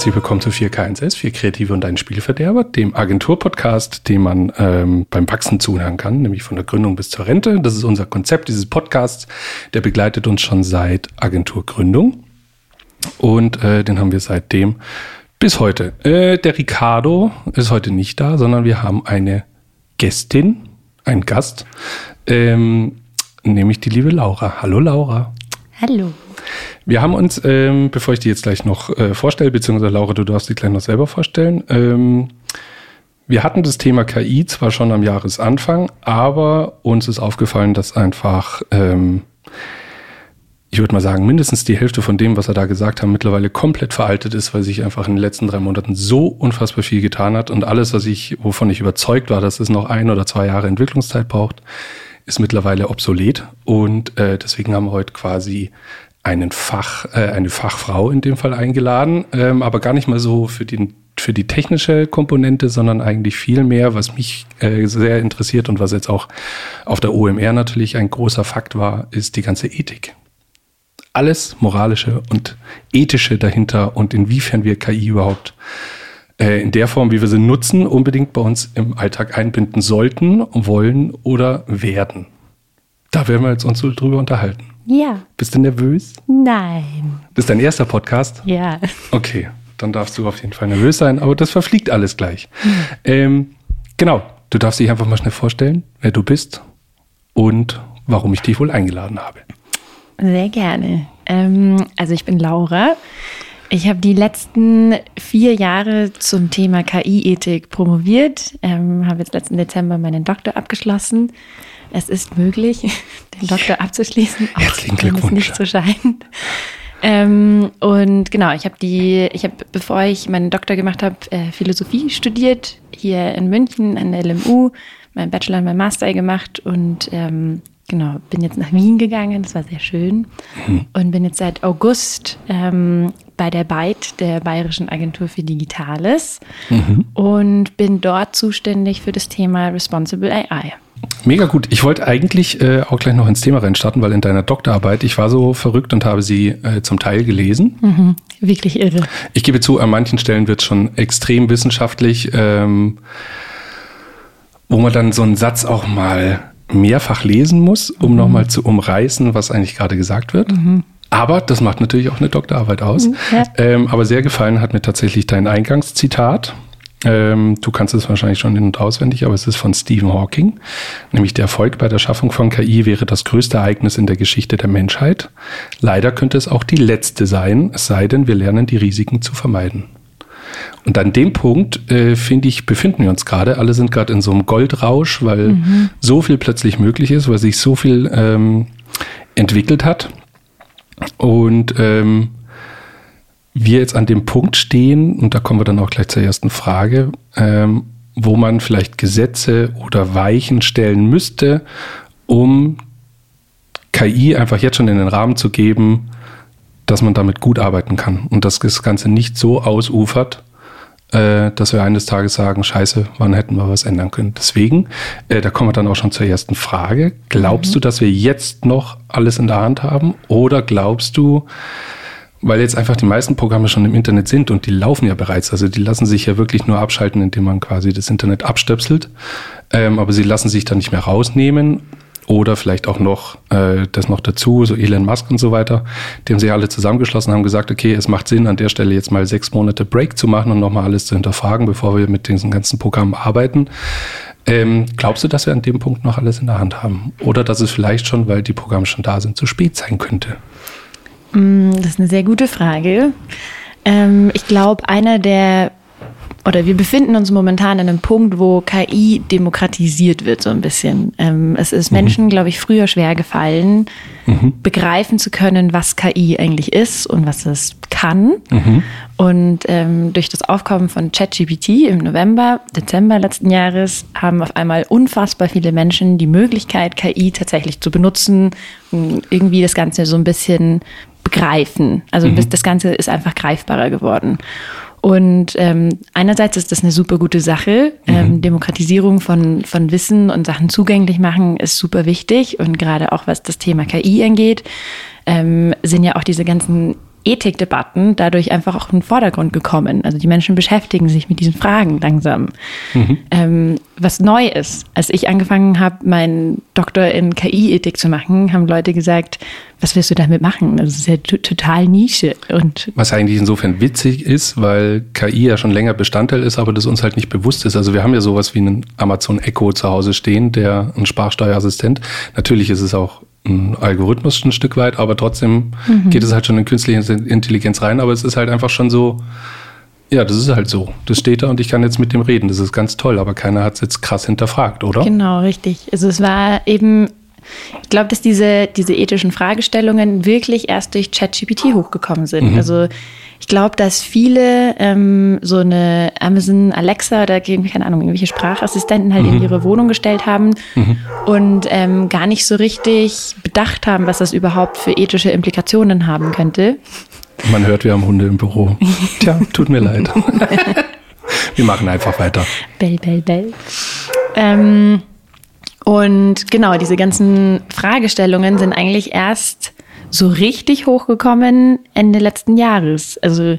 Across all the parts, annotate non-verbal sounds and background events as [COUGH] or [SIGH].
herzlich willkommen zu 4K1S, 4 Kreative und ein Spielverderber, dem Agenturpodcast, dem man ähm, beim Wachsen zuhören kann, nämlich von der Gründung bis zur Rente. Das ist unser Konzept dieses Podcasts, der begleitet uns schon seit Agenturgründung und äh, den haben wir seitdem bis heute. Äh, der Ricardo ist heute nicht da, sondern wir haben eine Gästin, einen Gast, ähm, nämlich die liebe Laura. Hallo Laura. Hallo. Wir haben uns, ähm, bevor ich die jetzt gleich noch äh, vorstelle, beziehungsweise Laura, du darfst dich gleich noch selber vorstellen. Ähm, wir hatten das Thema KI zwar schon am Jahresanfang, aber uns ist aufgefallen, dass einfach, ähm, ich würde mal sagen, mindestens die Hälfte von dem, was er da gesagt hat, mittlerweile komplett veraltet ist, weil sich einfach in den letzten drei Monaten so unfassbar viel getan hat und alles, was ich, wovon ich überzeugt war, dass es noch ein oder zwei Jahre Entwicklungszeit braucht, ist mittlerweile obsolet und äh, deswegen haben wir heute quasi einen Fach, äh, eine Fachfrau in dem Fall eingeladen, ähm, aber gar nicht mal so für den für die technische Komponente, sondern eigentlich viel mehr, was mich äh, sehr interessiert und was jetzt auch auf der OMR natürlich ein großer Fakt war, ist die ganze Ethik. Alles moralische und ethische dahinter und inwiefern wir KI überhaupt äh, in der Form, wie wir sie nutzen, unbedingt bei uns im Alltag einbinden sollten, wollen oder werden. Da werden wir jetzt uns so drüber unterhalten. Ja. Bist du nervös? Nein. Das ist dein erster Podcast? Ja. Okay, dann darfst du auf jeden Fall nervös sein, aber das verfliegt alles gleich. Mhm. Ähm, genau, du darfst dich einfach mal schnell vorstellen, wer du bist und warum ich dich wohl eingeladen habe. Sehr gerne. Ähm, also ich bin Laura. Ich habe die letzten vier Jahre zum Thema KI-Ethik promoviert, ähm, habe jetzt letzten Dezember meinen Doktor abgeschlossen es ist möglich, [LAUGHS] den Doktor abzuschließen, auch wenn es nicht so scheint. Ähm, und genau, ich habe die, ich habe, bevor ich meinen Doktor gemacht habe, äh, Philosophie studiert, hier in München an der LMU, meinen Bachelor und meinen Master gemacht und ähm, genau, bin jetzt nach Wien gegangen, das war sehr schön. Mhm. Und bin jetzt seit August ähm, bei der BEIT, der Bayerischen Agentur für Digitales, mhm. und bin dort zuständig für das Thema Responsible AI. Mega gut. Ich wollte eigentlich äh, auch gleich noch ins Thema reinstarten, weil in deiner Doktorarbeit, ich war so verrückt und habe sie äh, zum Teil gelesen. Mhm, wirklich irre. Ich gebe zu, an manchen Stellen wird es schon extrem wissenschaftlich, ähm, wo man dann so einen Satz auch mal mehrfach lesen muss, um mhm. nochmal zu umreißen, was eigentlich gerade gesagt wird. Mhm. Aber das macht natürlich auch eine Doktorarbeit aus. Mhm, ja. Ähm, aber sehr gefallen hat mir tatsächlich dein Eingangszitat. Ähm, du kannst es wahrscheinlich schon in- und auswendig, aber es ist von Stephen Hawking. Nämlich der Erfolg bei der Schaffung von KI wäre das größte Ereignis in der Geschichte der Menschheit. Leider könnte es auch die letzte sein, es sei denn, wir lernen die Risiken zu vermeiden. Und an dem Punkt, äh, finde ich, befinden wir uns gerade. Alle sind gerade in so einem Goldrausch, weil mhm. so viel plötzlich möglich ist, weil sich so viel ähm, entwickelt hat. Und ähm, wir jetzt an dem Punkt stehen, und da kommen wir dann auch gleich zur ersten Frage, ähm, wo man vielleicht Gesetze oder Weichen stellen müsste, um KI einfach jetzt schon in den Rahmen zu geben, dass man damit gut arbeiten kann und dass das Ganze nicht so ausufert, äh, dass wir eines Tages sagen, scheiße, wann hätten wir was ändern können. Deswegen, äh, da kommen wir dann auch schon zur ersten Frage. Glaubst mhm. du, dass wir jetzt noch alles in der Hand haben oder glaubst du, weil jetzt einfach die meisten Programme schon im Internet sind und die laufen ja bereits. Also die lassen sich ja wirklich nur abschalten, indem man quasi das Internet abstöpselt. Ähm, aber sie lassen sich dann nicht mehr rausnehmen. Oder vielleicht auch noch äh, das noch dazu, so Elon Musk und so weiter. Haben sich alle zusammengeschlossen, haben gesagt, okay, es macht Sinn, an der Stelle jetzt mal sechs Monate Break zu machen und nochmal alles zu hinterfragen, bevor wir mit diesen ganzen Programmen arbeiten. Ähm, glaubst du, dass wir an dem Punkt noch alles in der Hand haben? Oder dass es vielleicht schon, weil die Programme schon da sind, zu spät sein könnte? Mm, das ist eine sehr gute Frage. Ähm, ich glaube, einer der oder wir befinden uns momentan an einem Punkt, wo KI demokratisiert wird, so ein bisschen. Ähm, es ist mhm. Menschen, glaube ich, früher schwer gefallen, mhm. begreifen zu können, was KI eigentlich ist und was es kann. Mhm. Und ähm, durch das Aufkommen von ChatGPT im November, Dezember letzten Jahres haben auf einmal unfassbar viele Menschen die Möglichkeit, KI tatsächlich zu benutzen, irgendwie das Ganze so ein bisschen begreifen. Also mhm. das Ganze ist einfach greifbarer geworden. Und ähm, einerseits ist das eine super gute Sache. Mhm. Ähm, Demokratisierung von, von Wissen und Sachen zugänglich machen ist super wichtig. Und gerade auch was das Thema KI angeht, ähm, sind ja auch diese ganzen Ethikdebatten dadurch einfach auch in den Vordergrund gekommen. Also die Menschen beschäftigen sich mit diesen Fragen langsam. Mhm. Ähm, was neu ist, als ich angefangen habe, meinen Doktor in KI-Ethik zu machen, haben Leute gesagt, was willst du damit machen? Das ist ja total Nische. Und was eigentlich insofern witzig ist, weil KI ja schon länger Bestandteil ist, aber das uns halt nicht bewusst ist. Also wir haben ja sowas wie einen Amazon Echo zu Hause stehen, der ein Sprachsteuerassistent. Natürlich ist es auch ein Algorithmus ein Stück weit, aber trotzdem mhm. geht es halt schon in künstliche Intelligenz rein. Aber es ist halt einfach schon so, ja, das ist halt so. Das steht da und ich kann jetzt mit dem reden. Das ist ganz toll, aber keiner hat es jetzt krass hinterfragt, oder? Genau, richtig. Also es war eben, ich glaube, dass diese, diese ethischen Fragestellungen wirklich erst durch ChatGPT hochgekommen sind. Mhm. Also ich glaube, dass viele ähm, so eine Amazon Alexa oder keine Ahnung, irgendwelche Sprachassistenten halt mhm. in ihre Wohnung gestellt haben mhm. und ähm, gar nicht so richtig bedacht haben, was das überhaupt für ethische Implikationen haben könnte. Man hört, wir haben Hunde im Büro. [LAUGHS] Tja, tut mir leid. [LAUGHS] wir machen einfach weiter. Bell, bell, bell. Ähm, und genau, diese ganzen Fragestellungen sind eigentlich erst so richtig hochgekommen Ende letzten Jahres. Also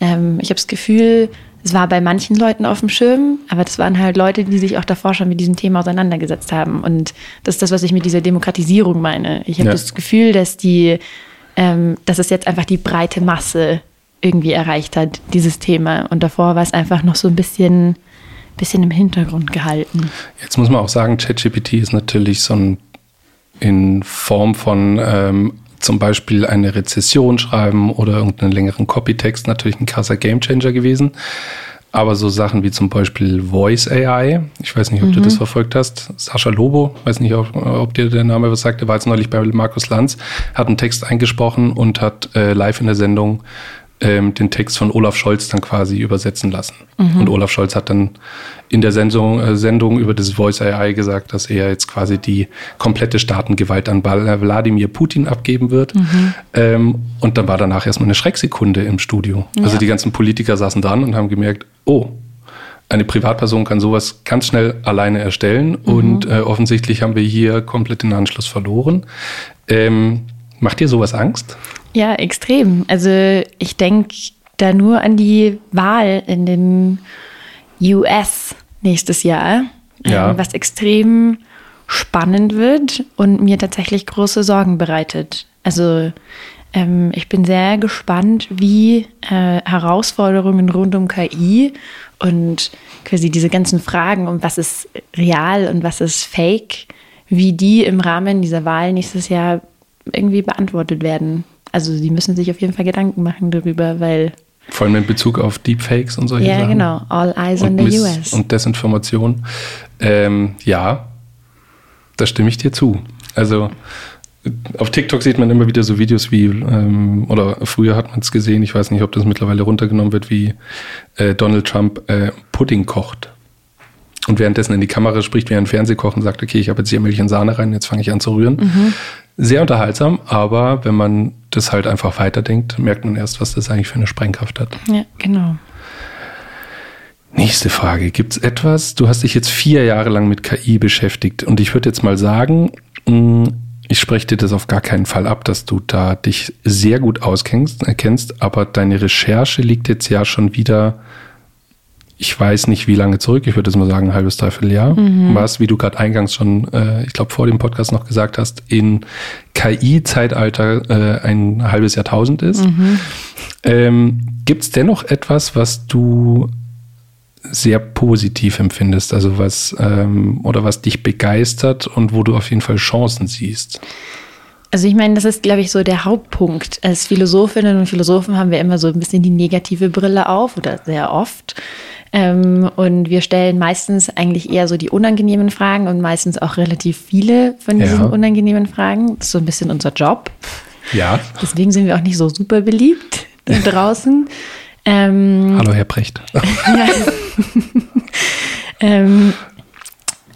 ähm, ich habe das Gefühl, es war bei manchen Leuten auf dem Schirm, aber das waren halt Leute, die sich auch davor schon mit diesem Thema auseinandergesetzt haben. Und das ist das, was ich mit dieser Demokratisierung meine. Ich habe ja. das Gefühl, dass die, ähm, dass es jetzt einfach die breite Masse irgendwie erreicht hat, dieses Thema. Und davor war es einfach noch so ein bisschen, bisschen im Hintergrund gehalten. Jetzt muss man auch sagen, ChatGPT ist natürlich so ein in Form von ähm, zum Beispiel eine Rezession schreiben oder irgendeinen längeren Copytext natürlich ein krasser Gamechanger gewesen. Aber so Sachen wie zum Beispiel Voice AI, ich weiß nicht, ob mhm. du das verfolgt hast. Sascha Lobo, weiß nicht, ob, ob, dir der Name was sagt, der war jetzt neulich bei Markus Lanz, hat einen Text eingesprochen und hat äh, live in der Sendung ähm, den Text von Olaf Scholz dann quasi übersetzen lassen. Mhm. Und Olaf Scholz hat dann in der Sendung, äh, Sendung über das Voice AI gesagt, dass er jetzt quasi die komplette Staatengewalt an Wladimir Putin abgeben wird. Mhm. Ähm, und dann war danach erstmal eine Schrecksekunde im Studio. Ja. Also die ganzen Politiker saßen dran und haben gemerkt, oh, eine Privatperson kann sowas ganz schnell alleine erstellen mhm. und äh, offensichtlich haben wir hier komplett den Anschluss verloren. Ähm, macht dir sowas Angst? Ja, extrem. Also ich denke da nur an die Wahl in den US nächstes Jahr, ja. ähm, was extrem spannend wird und mir tatsächlich große Sorgen bereitet. Also ähm, ich bin sehr gespannt, wie äh, Herausforderungen rund um KI und quasi diese ganzen Fragen um was ist real und was ist fake, wie die im Rahmen dieser Wahl nächstes Jahr irgendwie beantwortet werden. Also sie müssen sich auf jeden Fall Gedanken machen darüber, weil vor allem in Bezug auf Deepfakes und solche ja, Sachen. Ja, genau. All eyes on the US. Und Desinformation. Ähm, ja, da stimme ich dir zu. Also auf TikTok sieht man immer wieder so Videos wie, ähm, oder früher hat man es gesehen, ich weiß nicht, ob das mittlerweile runtergenommen wird, wie äh, Donald Trump äh, Pudding kocht. Und währenddessen in die Kamera spricht, wie ein Fernsehkoch und sagt, okay, ich habe jetzt hier Milch und Sahne rein, jetzt fange ich an zu rühren. Mhm. Sehr unterhaltsam, aber wenn man das halt einfach weiterdenkt, merkt man erst, was das eigentlich für eine Sprengkraft hat. Ja, genau. Nächste Frage. Gibt es etwas, du hast dich jetzt vier Jahre lang mit KI beschäftigt und ich würde jetzt mal sagen, mm, ich spreche dir das auf gar keinen Fall ab, dass du da dich sehr gut auskennst, erkennst, aber deine Recherche liegt jetzt ja schon wieder ich weiß nicht, wie lange zurück, ich würde jetzt mal sagen, ein halbes, dreiviertel Jahr, mhm. was, wie du gerade eingangs schon, äh, ich glaube, vor dem Podcast noch gesagt hast, in KI-Zeitalter äh, ein halbes Jahrtausend ist. Mhm. Ähm, Gibt es dennoch etwas, was du sehr positiv empfindest, also was ähm, oder was dich begeistert und wo du auf jeden Fall Chancen siehst? Also ich meine, das ist, glaube ich, so der Hauptpunkt. Als Philosophinnen und Philosophen haben wir immer so ein bisschen die negative Brille auf oder sehr oft. Ähm, und wir stellen meistens eigentlich eher so die unangenehmen Fragen und meistens auch relativ viele von diesen ja. unangenehmen Fragen. Das ist so ein bisschen unser Job. Ja. Deswegen sind wir auch nicht so super beliebt [LAUGHS] draußen. Ähm, Hallo, Herr Precht. [LAUGHS] ja. ähm,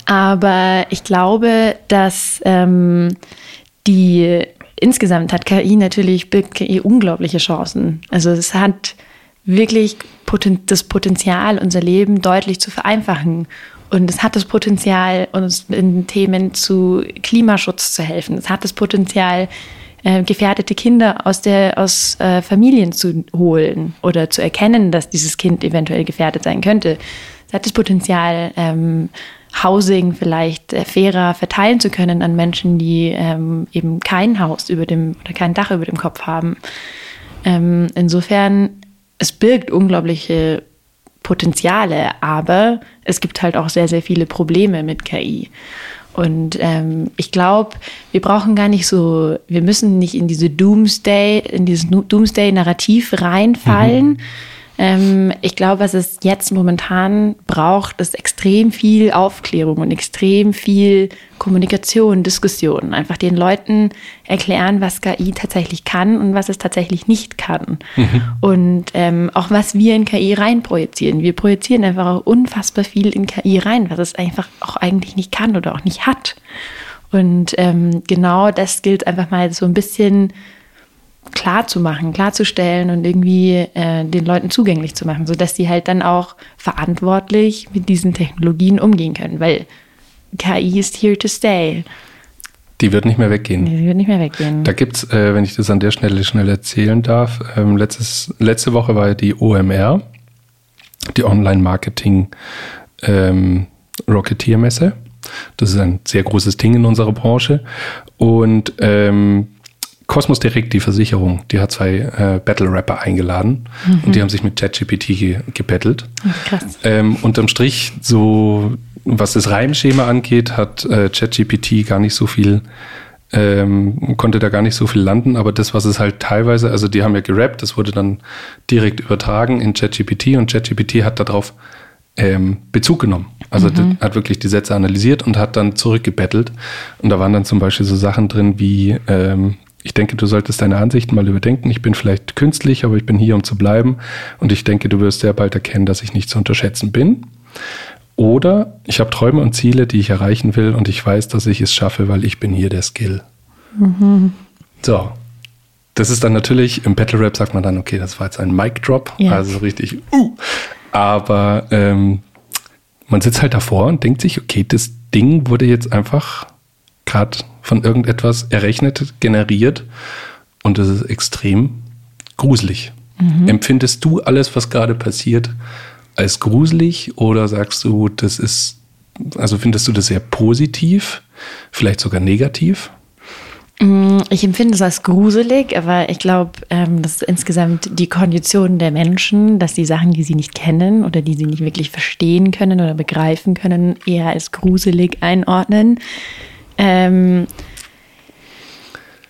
aber ich glaube, dass ähm, die insgesamt hat KI natürlich KI unglaubliche Chancen. Also es hat wirklich das Potenzial, unser Leben deutlich zu vereinfachen. Und es hat das Potenzial, uns in Themen zu Klimaschutz zu helfen. Es hat das Potenzial, äh, gefährdete Kinder aus, der, aus äh, Familien zu holen oder zu erkennen, dass dieses Kind eventuell gefährdet sein könnte. Es hat das Potenzial, ähm, Housing vielleicht äh, fairer verteilen zu können an Menschen, die ähm, eben kein Haus über dem oder kein Dach über dem Kopf haben. Ähm, insofern, es birgt unglaubliche Potenziale, aber es gibt halt auch sehr, sehr viele Probleme mit KI. Und ähm, ich glaube, wir brauchen gar nicht so, wir müssen nicht in diese Doomsday, in dieses Doomsday-Narrativ reinfallen. Mhm ich glaube, was es jetzt momentan braucht, ist extrem viel Aufklärung und extrem viel Kommunikation, Diskussion. Einfach den Leuten erklären, was KI tatsächlich kann und was es tatsächlich nicht kann. Mhm. Und ähm, auch was wir in KI reinprojizieren. Wir projizieren einfach auch unfassbar viel in KI rein, was es einfach auch eigentlich nicht kann oder auch nicht hat. Und ähm, genau das gilt einfach mal so ein bisschen klar zu machen, klarzustellen und irgendwie äh, den Leuten zugänglich zu machen, sodass sie halt dann auch verantwortlich mit diesen Technologien umgehen können, weil KI ist here to stay. Die wird nicht mehr weggehen. Die wird nicht mehr weggehen. Da gibt es, äh, wenn ich das an der Stelle schnell erzählen darf, ähm, letztes, letzte Woche war die OMR, die Online-Marketing ähm, Rocketeer-Messe. Das ist ein sehr großes Ding in unserer Branche. Und ähm, Cosmos Direct, die Versicherung, die hat zwei äh, Battle-Rapper eingeladen mhm. und die haben sich mit ChatGPT ge gebettelt. Krass. Ähm, unterm Strich, so was das Reimschema angeht, hat äh, ChatGPT gar nicht so viel, ähm, konnte da gar nicht so viel landen, aber das, was es halt teilweise, also die haben ja gerappt, das wurde dann direkt übertragen in ChatGPT und ChatGPT hat darauf ähm, Bezug genommen. Also mhm. hat wirklich die Sätze analysiert und hat dann zurückgebettelt. Und da waren dann zum Beispiel so Sachen drin wie, ähm, ich denke, du solltest deine Ansichten mal überdenken. Ich bin vielleicht künstlich, aber ich bin hier, um zu bleiben. Und ich denke, du wirst sehr bald erkennen, dass ich nicht zu unterschätzen bin. Oder ich habe Träume und Ziele, die ich erreichen will und ich weiß, dass ich es schaffe, weil ich bin hier der Skill. Mhm. So. Das ist dann natürlich, im Battle Rap sagt man dann, okay, das war jetzt ein Mic Drop, ja. also richtig, uh. Aber ähm, man sitzt halt davor und denkt sich, okay, das Ding wurde jetzt einfach gerade von irgendetwas errechnet, generiert und das ist extrem gruselig. Mhm. Empfindest du alles, was gerade passiert, als gruselig oder sagst du, das ist, also findest du das sehr positiv, vielleicht sogar negativ? Mm, ich empfinde es als gruselig, aber ich glaube, ähm, das ist insgesamt die Kondition der Menschen, dass die Sachen, die sie nicht kennen oder die sie nicht wirklich verstehen können oder begreifen können, eher als gruselig einordnen. Ähm,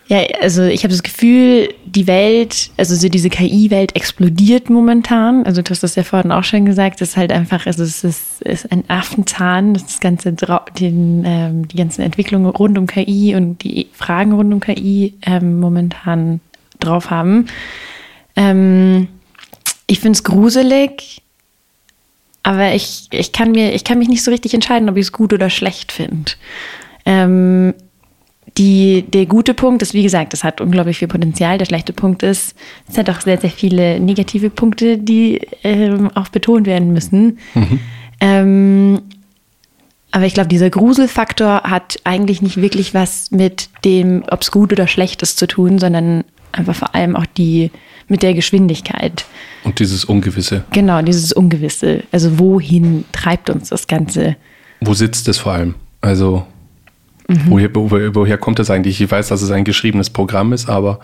ja, also ich habe das Gefühl, die Welt, also so diese KI-Welt explodiert momentan. Also du hast das ja vorhin auch schon gesagt, es ist halt einfach, also es ist, ist ein Affenzahn, das ganze, den, ähm, die ganzen Entwicklungen rund um KI und die Fragen rund um KI ähm, momentan drauf haben. Ähm, ich finde es gruselig, aber ich, ich, kann mir, ich kann mich nicht so richtig entscheiden, ob ich es gut oder schlecht finde. Ähm, die, der gute Punkt ist, wie gesagt, es hat unglaublich viel Potenzial. Der schlechte Punkt ist, es hat auch sehr, sehr viele negative Punkte, die ähm, auch betont werden müssen. Mhm. Ähm, aber ich glaube, dieser Gruselfaktor hat eigentlich nicht wirklich was mit dem, ob es gut oder schlecht ist, zu tun, sondern einfach vor allem auch die mit der Geschwindigkeit. Und dieses Ungewisse. Genau, dieses Ungewisse. Also wohin treibt uns das Ganze? Wo sitzt es vor allem? Also Mhm. Woher, woher, woher kommt das eigentlich? Ich weiß, dass es ein geschriebenes Programm ist, aber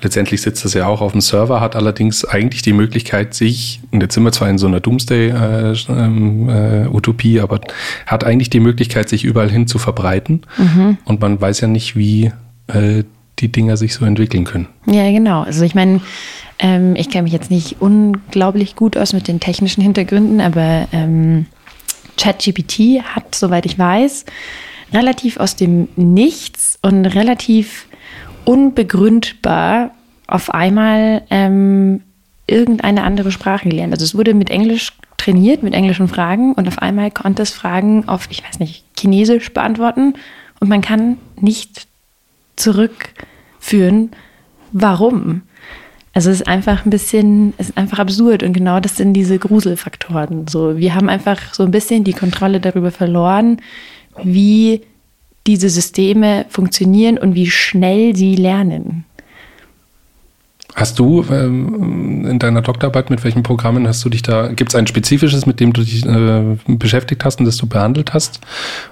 letztendlich sitzt das ja auch auf dem Server, hat allerdings eigentlich die Möglichkeit, sich, und jetzt sind wir zwar in so einer Doomsday-Utopie, äh, ähm, äh, aber hat eigentlich die Möglichkeit, sich überall hin zu verbreiten. Mhm. Und man weiß ja nicht, wie äh, die Dinger sich so entwickeln können. Ja, genau. Also ich meine, ähm, ich kenne mich jetzt nicht unglaublich gut aus mit den technischen Hintergründen, aber ähm, ChatGPT hat, soweit ich weiß, relativ aus dem Nichts und relativ unbegründbar auf einmal ähm, irgendeine andere Sprache gelernt. Also es wurde mit Englisch trainiert, mit englischen Fragen und auf einmal konnte es Fragen auf, ich weiß nicht, Chinesisch beantworten und man kann nicht zurückführen, warum. Also es ist einfach ein bisschen, es ist einfach absurd und genau das sind diese Gruselfaktoren. So, wir haben einfach so ein bisschen die Kontrolle darüber verloren, wie diese Systeme funktionieren und wie schnell sie lernen. Hast du ähm, in deiner Doktorarbeit mit welchen Programmen hast du dich da, gibt es ein spezifisches, mit dem du dich äh, beschäftigt hast und das du behandelt hast?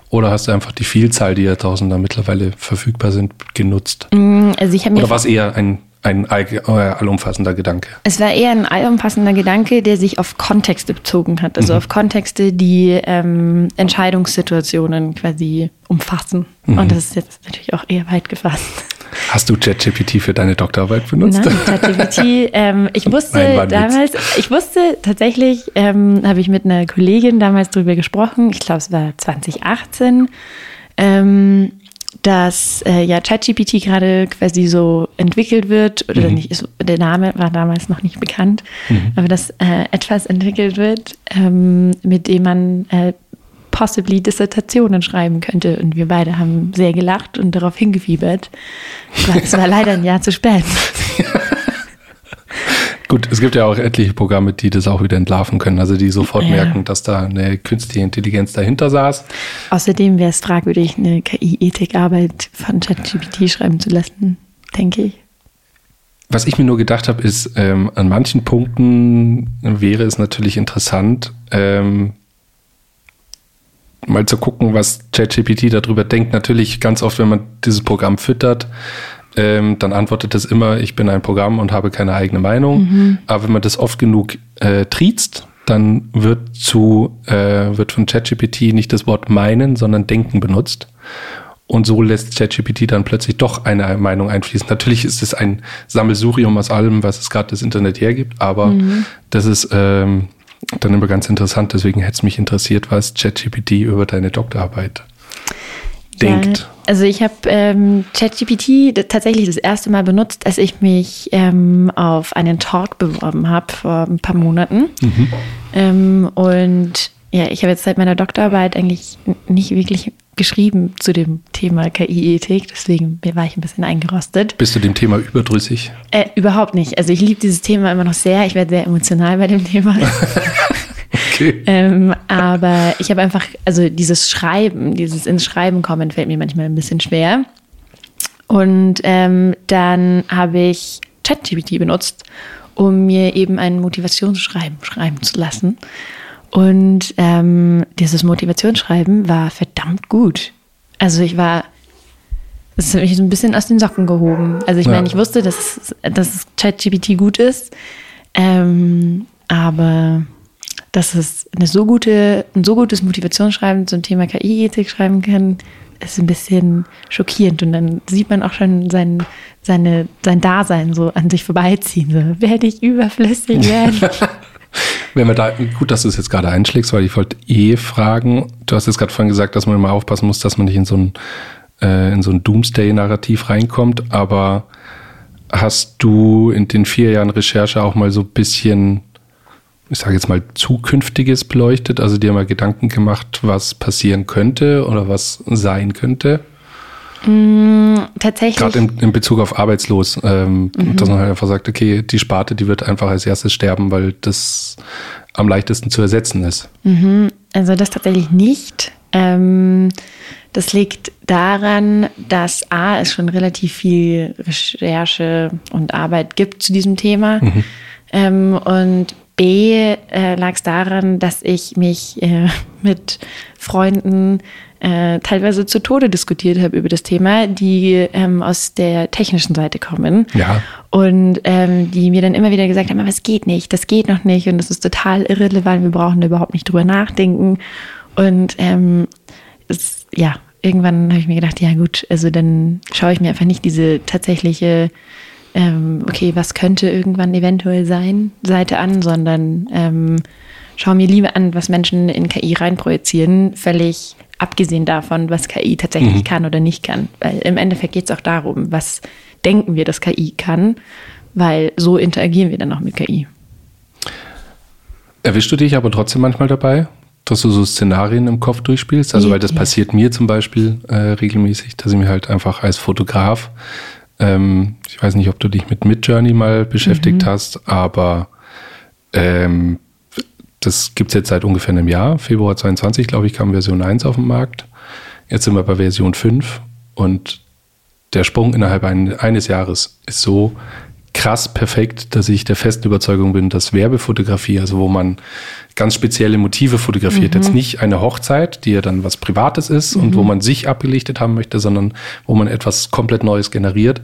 Oder hast du einfach die Vielzahl, die ja draußen da mittlerweile verfügbar sind, genutzt? Mm, also ich Oder war es eher ein, ein allumfassender Gedanke? Es war eher ein allumfassender Gedanke, der sich auf Kontexte bezogen hat. Also mhm. auf Kontexte, die ähm, Entscheidungssituationen quasi umfassen. Mhm. Und das ist jetzt natürlich auch eher weit gefasst. Hast du ChatGPT für deine Doktorarbeit benutzt? Nein, ChatGPT. [LAUGHS] Ähm, ich wusste Nein, damals, ich wusste tatsächlich, ähm, habe ich mit einer Kollegin damals drüber gesprochen. Ich glaube, es war 2018. Ähm, dass äh, ja ChatGPT gerade quasi so entwickelt wird oder mhm. nicht, ist, der Name war damals noch nicht bekannt, mhm. aber dass äh, etwas entwickelt wird, ähm, mit dem man äh, possibly Dissertationen schreiben könnte. Und wir beide haben sehr gelacht und darauf hingefiebert. Es war [LAUGHS] leider ein Jahr zu spät. [LAUGHS] Gut, es gibt ja auch etliche Programme, die das auch wieder entlarven können, also die sofort ja. merken, dass da eine künstliche Intelligenz dahinter saß. Außerdem wäre es fragwürdig, eine KI-Ethikarbeit von ChatGPT schreiben zu lassen, denke ich. Was ich mir nur gedacht habe, ist, ähm, an manchen Punkten wäre es natürlich interessant, ähm, mal zu gucken, was ChatGPT darüber denkt. Natürlich ganz oft, wenn man dieses Programm füttert, ähm, dann antwortet es immer, ich bin ein Programm und habe keine eigene Meinung. Mhm. Aber wenn man das oft genug äh, triezt, dann wird zu äh, wird von ChatGPT nicht das Wort meinen, sondern denken benutzt. Und so lässt ChatGPT dann plötzlich doch eine Meinung einfließen. Natürlich ist es ein Sammelsurium aus allem, was es gerade das Internet hergibt, aber mhm. das ist ähm, dann immer ganz interessant. Deswegen hätte es mich interessiert, was ChatGPT über deine Doktorarbeit denkt. Ja, also ich habe ähm, ChatGPT tatsächlich das erste Mal benutzt, als ich mich ähm, auf einen Talk beworben habe vor ein paar Monaten. Mhm. Ähm, und ja, ich habe jetzt seit meiner Doktorarbeit eigentlich nicht wirklich geschrieben zu dem Thema KI-Ethik, deswegen war ich ein bisschen eingerostet. Bist du dem Thema überdrüssig? Äh, überhaupt nicht. Also ich liebe dieses Thema immer noch sehr. Ich werde sehr emotional bei dem Thema. [LAUGHS] okay. ähm, aber ich habe einfach, also dieses Schreiben, dieses ins Schreiben kommen, fällt mir manchmal ein bisschen schwer. Und ähm, dann habe ich ChatGPT benutzt, um mir eben ein Motivationsschreiben schreiben zu lassen. Und ähm, dieses Motivationsschreiben war verdammt gut. Also ich war, das hat mich so ein bisschen aus den Socken gehoben. Also ich ja. meine, ich wusste, dass, dass ChatGPT gut ist, ähm, aber dass es eine so gute, ein so gutes Motivationsschreiben zum Thema KI-Ethik schreiben kann, ist ein bisschen schockierend. Und dann sieht man auch schon sein, seine, sein Dasein so an sich vorbeiziehen. So, werde ich überflüssig werden. [LAUGHS] Wenn wir da, gut, dass du es jetzt gerade einschlägst, weil ich wollte eh fragen, du hast jetzt gerade vorhin gesagt, dass man immer aufpassen muss, dass man nicht in so ein, äh, in so ein Doomsday-Narrativ reinkommt, aber hast du in den vier Jahren Recherche auch mal so ein bisschen, ich sage jetzt mal, Zukünftiges beleuchtet, also dir mal Gedanken gemacht, was passieren könnte oder was sein könnte? Mm, tatsächlich. Gerade in, in, Bezug auf arbeitslos, ähm, mhm. dass man halt einfach sagt, okay, die Sparte, die wird einfach als erstes sterben, weil das am leichtesten zu ersetzen ist. Mhm. Also das tatsächlich nicht. Ähm, das liegt daran, dass A, es schon relativ viel Recherche und Arbeit gibt zu diesem Thema. Mhm. Ähm, und B äh, lag es daran, dass ich mich äh, mit Freunden äh, teilweise zu Tode diskutiert habe über das Thema, die ähm, aus der technischen Seite kommen. Ja. Und ähm, die mir dann immer wieder gesagt haben, aber es geht nicht, das geht noch nicht und das ist total irrelevant, wir brauchen da überhaupt nicht drüber nachdenken. Und ähm, es, ja, irgendwann habe ich mir gedacht, ja gut, also dann schaue ich mir einfach nicht diese tatsächliche ähm, okay, was könnte irgendwann eventuell sein, Seite an, sondern ähm, schau mir lieber an, was Menschen in KI reinprojizieren, völlig abgesehen davon, was KI tatsächlich mhm. kann oder nicht kann. Weil im Endeffekt geht es auch darum, was denken wir, dass KI kann, weil so interagieren wir dann auch mit KI. Erwischst du dich aber trotzdem manchmal dabei, dass du so Szenarien im Kopf durchspielst? Also, weil das ja. passiert mir zum Beispiel äh, regelmäßig, dass ich mir halt einfach als Fotograf, ähm, ich weiß nicht, ob du dich mit Midjourney mal beschäftigt mhm. hast, aber ähm, das gibt es jetzt seit ungefähr einem Jahr. Februar 22, glaube ich, kam Version 1 auf den Markt. Jetzt sind wir bei Version 5 und der Sprung innerhalb ein, eines Jahres ist so krass perfekt, dass ich der festen Überzeugung bin, dass Werbefotografie, also wo man ganz spezielle Motive fotografiert, mhm. jetzt nicht eine Hochzeit, die ja dann was Privates ist mhm. und wo mhm. man sich abgelichtet haben möchte, sondern wo man etwas komplett Neues generiert,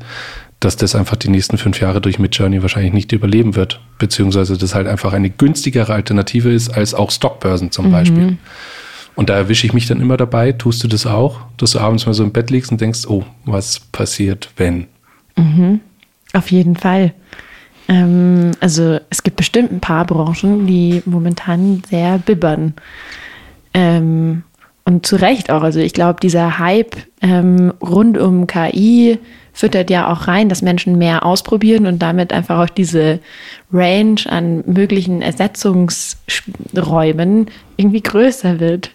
dass das einfach die nächsten fünf Jahre durch Midjourney wahrscheinlich nicht überleben wird, beziehungsweise das halt einfach eine günstigere Alternative ist als auch Stockbörsen zum mhm. Beispiel. Und da erwische ich mich dann immer dabei. Tust du das auch, dass du abends mal so im Bett liegst und denkst, oh, was passiert, wenn? Mhm. Auf jeden Fall. Ähm, also es gibt bestimmt ein paar Branchen, die momentan sehr bibbern. Ähm, und zu Recht auch. Also ich glaube, dieser Hype ähm, rund um KI füttert ja auch rein, dass Menschen mehr ausprobieren und damit einfach auch diese Range an möglichen Ersetzungsräumen irgendwie größer wird.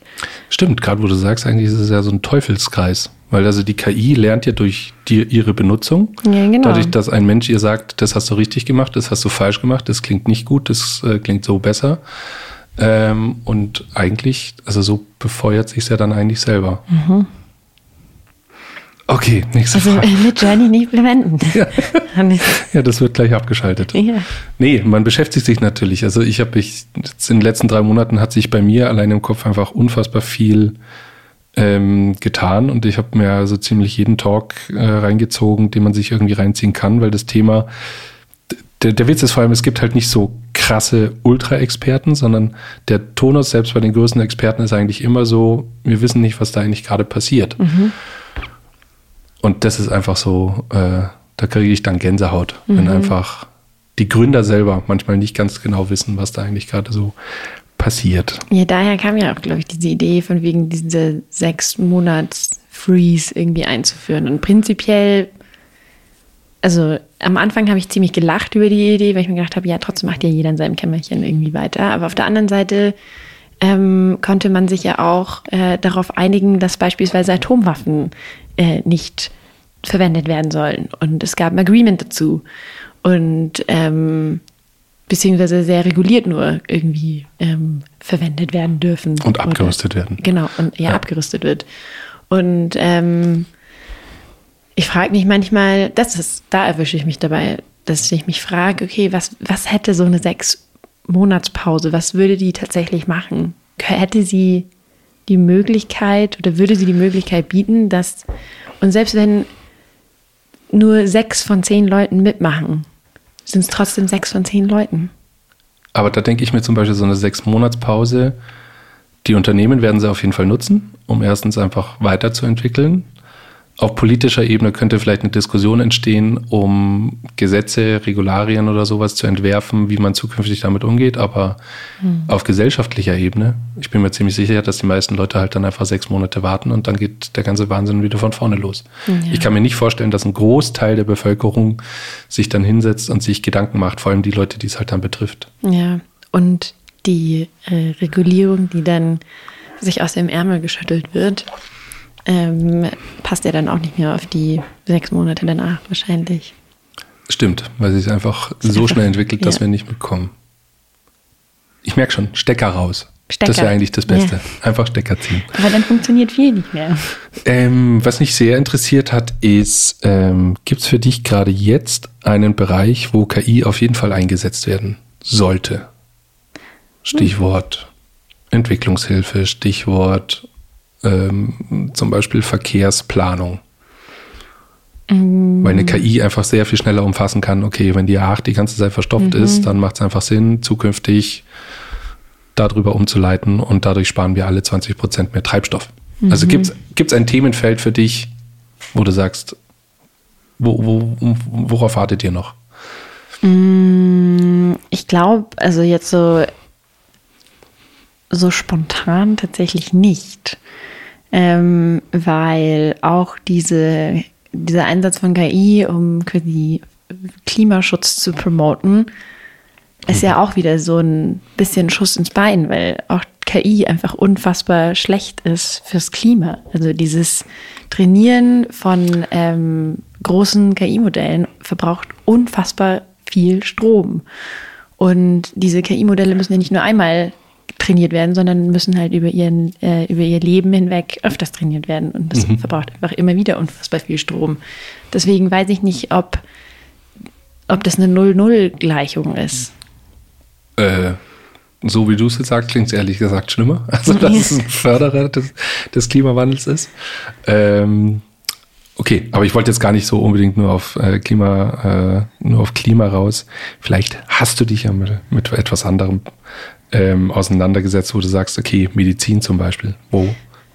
Stimmt, gerade wo du sagst, eigentlich ist es ja so ein Teufelskreis. Weil also die KI lernt ja durch die, ihre Benutzung. Ja, genau. Dadurch, dass ein Mensch ihr sagt, das hast du richtig gemacht, das hast du falsch gemacht, das klingt nicht gut, das äh, klingt so besser. Ähm, und eigentlich, also so befeuert sich es ja dann eigentlich selber. Mhm. Okay, nächste also, Frage. Also mit Journey nicht verwenden. [LAUGHS] Ja. ja, das wird gleich abgeschaltet. Ja. Nee, man beschäftigt sich natürlich. Also ich habe ich in den letzten drei Monaten hat sich bei mir allein im Kopf einfach unfassbar viel ähm, getan und ich habe mir so ziemlich jeden Talk äh, reingezogen, den man sich irgendwie reinziehen kann, weil das Thema der, der Witz ist vor allem, es gibt halt nicht so krasse Ultra-Experten, sondern der Tonus selbst bei den größten Experten ist eigentlich immer so, wir wissen nicht, was da eigentlich gerade passiert. Mhm. Und das ist einfach so, äh, da kriege ich dann Gänsehaut, mhm. wenn einfach die Gründer selber manchmal nicht ganz genau wissen, was da eigentlich gerade so passiert. Ja, daher kam ja auch, glaube ich, diese Idee von wegen diese sechs Monats Freeze irgendwie einzuführen. Und prinzipiell, also am Anfang habe ich ziemlich gelacht über die Idee, weil ich mir gedacht habe, ja, trotzdem macht ja jeder in seinem Kämmerchen irgendwie weiter. Aber auf der anderen Seite ähm, konnte man sich ja auch äh, darauf einigen, dass beispielsweise Atomwaffen äh, nicht verwendet werden sollen. Und es gab ein Agreement dazu. Und ähm, beziehungsweise sehr reguliert nur irgendwie ähm, verwendet werden dürfen. Und abgerüstet oder, werden. Genau, und ja, ja. abgerüstet wird. Und ähm, ich frage mich manchmal, das ist, da erwische ich mich dabei, dass ich mich frage, okay, was, was hätte so eine sechs Monatspause, was würde die tatsächlich machen? Hätte sie die Möglichkeit oder würde sie die Möglichkeit bieten, dass, und selbst wenn nur sechs von zehn Leuten mitmachen, sind es trotzdem sechs von zehn Leuten. Aber da denke ich mir zum Beispiel so eine sechs Monatspause. Die Unternehmen werden sie auf jeden Fall nutzen, um erstens einfach weiterzuentwickeln auf politischer Ebene könnte vielleicht eine Diskussion entstehen, um Gesetze, Regularien oder sowas zu entwerfen, wie man zukünftig damit umgeht. Aber mhm. auf gesellschaftlicher Ebene, ich bin mir ziemlich sicher, dass die meisten Leute halt dann einfach sechs Monate warten und dann geht der ganze Wahnsinn wieder von vorne los. Ja. Ich kann mir nicht vorstellen, dass ein Großteil der Bevölkerung sich dann hinsetzt und sich Gedanken macht, vor allem die Leute, die es halt dann betrifft. Ja, und die äh, Regulierung, die dann sich aus dem Ärmel geschüttelt wird, ähm, passt ja dann auch nicht mehr auf die sechs Monate danach wahrscheinlich. Stimmt, weil sie es einfach so einfach, [LAUGHS] schnell entwickelt, dass ja. wir nicht mitkommen. Ich merke schon, Stecker raus. Stecker. Das wäre eigentlich das Beste. Ja. Einfach Stecker ziehen. Aber dann funktioniert viel nicht mehr. Ähm, was mich sehr interessiert hat, ist, ähm, gibt es für dich gerade jetzt einen Bereich, wo KI auf jeden Fall eingesetzt werden sollte? Stichwort hm. Entwicklungshilfe, Stichwort ähm, zum Beispiel Verkehrsplanung. Mhm. Weil eine KI einfach sehr viel schneller umfassen kann, okay, wenn die A8 die ganze Zeit verstopft mhm. ist, dann macht es einfach Sinn, zukünftig darüber umzuleiten und dadurch sparen wir alle 20 Prozent mehr Treibstoff. Mhm. Also gibt es ein Themenfeld für dich, wo du sagst, wo, wo, worauf wartet ihr noch? Mm, ich glaube, also jetzt so, so spontan tatsächlich nicht ähm, weil auch diese, dieser Einsatz von KI, um quasi Klimaschutz zu promoten, ist ja auch wieder so ein bisschen Schuss ins Bein, weil auch KI einfach unfassbar schlecht ist fürs Klima. Also dieses Trainieren von ähm, großen KI-Modellen verbraucht unfassbar viel Strom. Und diese KI-Modelle müssen ja nicht nur einmal trainiert werden, sondern müssen halt über, ihren, äh, über ihr Leben hinweg öfters trainiert werden. Und das mhm. verbraucht einfach immer wieder unfassbar viel Strom. Deswegen weiß ich nicht, ob, ob das eine Null-Null-Gleichung ist. Äh, so wie du es jetzt sagst, klingt es ehrlich gesagt schlimmer. [LAUGHS] Also, dass es ein [LAUGHS] Förderer des, des Klimawandels ist. Ähm, okay, aber ich wollte jetzt gar nicht so unbedingt nur auf äh, Klima, äh, nur auf Klima raus. Vielleicht hast du dich ja mit, mit etwas anderem ähm, auseinandergesetzt, wo du sagst, okay, Medizin zum Beispiel, wo,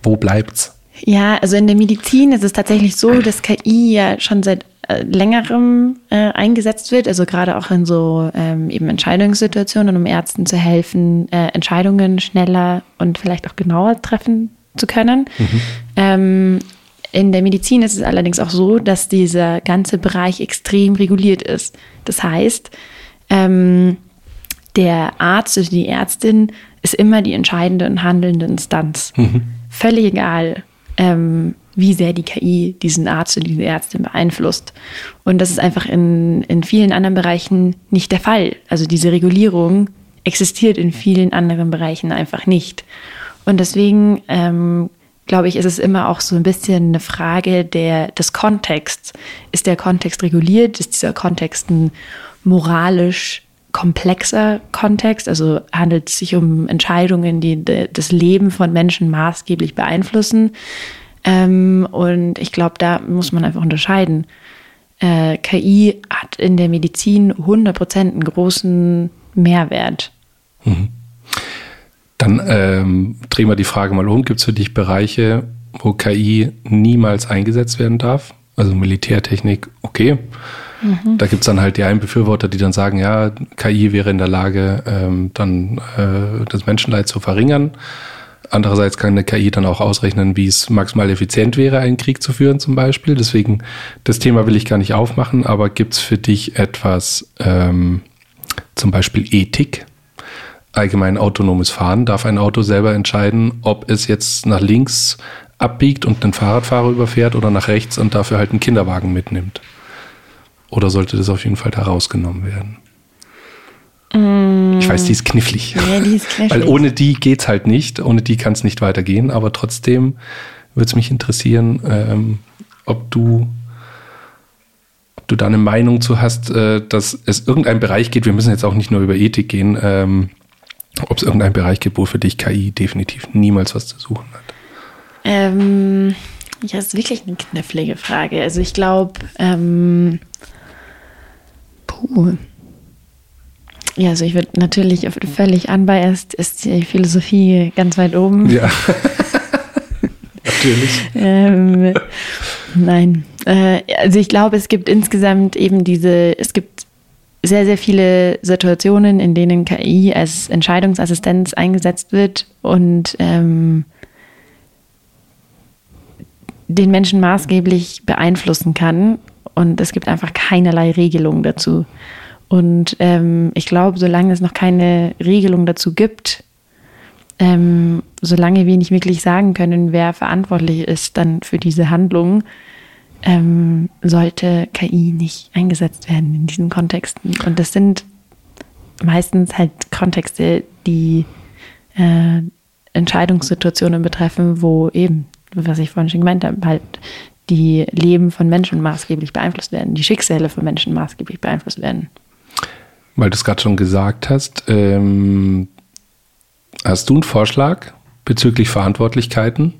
wo bleibt's? Ja, also in der Medizin ist es tatsächlich so, dass KI ja schon seit äh, längerem äh, eingesetzt wird, also gerade auch in so ähm, eben Entscheidungssituationen, um Ärzten zu helfen, äh, Entscheidungen schneller und vielleicht auch genauer treffen zu können. Mhm. Ähm, in der Medizin ist es allerdings auch so, dass dieser ganze Bereich extrem reguliert ist. Das heißt, ähm, der Arzt oder die Ärztin ist immer die entscheidende und handelnde Instanz. Mhm. Völlig egal, ähm, wie sehr die KI diesen Arzt oder diese Ärztin beeinflusst. Und das ist einfach in, in vielen anderen Bereichen nicht der Fall. Also diese Regulierung existiert in vielen anderen Bereichen einfach nicht. Und deswegen ähm, glaube ich, ist es immer auch so ein bisschen eine Frage der, des Kontexts. Ist der Kontext reguliert? Ist dieser Kontext ein moralisch komplexer Kontext, also handelt es sich um Entscheidungen, die das Leben von Menschen maßgeblich beeinflussen. Ähm, und ich glaube, da muss man einfach unterscheiden. Äh, KI hat in der Medizin 100% einen großen Mehrwert. Mhm. Dann ähm, drehen wir die Frage mal um. Gibt es für dich Bereiche, wo KI niemals eingesetzt werden darf? Also Militärtechnik, okay. Mhm. Da gibt es dann halt die einen Befürworter, die dann sagen, ja, KI wäre in der Lage, ähm, dann äh, das Menschenleid zu verringern. Andererseits kann eine KI dann auch ausrechnen, wie es maximal effizient wäre, einen Krieg zu führen zum Beispiel. Deswegen, das Thema will ich gar nicht aufmachen, aber gibt es für dich etwas, ähm, zum Beispiel Ethik, allgemein autonomes Fahren? Darf ein Auto selber entscheiden, ob es jetzt nach links abbiegt und einen Fahrradfahrer überfährt oder nach rechts und dafür halt einen Kinderwagen mitnimmt? Oder sollte das auf jeden Fall da rausgenommen werden? Ich weiß, die ist knifflig. Ja, die ist [LAUGHS] knifflig. Weil ohne die geht es halt nicht. Ohne die kann es nicht weitergehen. Aber trotzdem würde es mich interessieren, ähm, ob du ob du da eine Meinung zu hast, äh, dass es irgendeinen Bereich geht, wir müssen jetzt auch nicht nur über Ethik gehen, ähm, ob es irgendeinen Bereich gibt, wo für dich KI definitiv niemals was zu suchen hat. Ähm, ja, das ist wirklich eine knifflige Frage. Also ich glaube, ähm, Puh. Ja, also ich würde natürlich völlig unbiased ist die Philosophie ganz weit oben. Ja. [LAUGHS] natürlich. ähm, nein. Äh, also ich glaube, es gibt insgesamt eben diese, es gibt sehr, sehr viele Situationen, in denen KI als Entscheidungsassistenz eingesetzt wird und ähm, den Menschen maßgeblich beeinflussen kann. Und es gibt einfach keinerlei Regelung dazu. Und ähm, ich glaube, solange es noch keine Regelung dazu gibt, ähm, solange wir nicht wirklich sagen können, wer verantwortlich ist dann für diese Handlung, ähm, sollte KI nicht eingesetzt werden in diesen Kontexten. Und das sind meistens halt Kontexte, die äh, Entscheidungssituationen betreffen, wo eben, was ich vorhin schon gemeint habe, halt die Leben von Menschen maßgeblich beeinflusst werden, die Schicksale von Menschen maßgeblich beeinflusst werden. Weil du es gerade schon gesagt hast, ähm, hast du einen Vorschlag bezüglich Verantwortlichkeiten?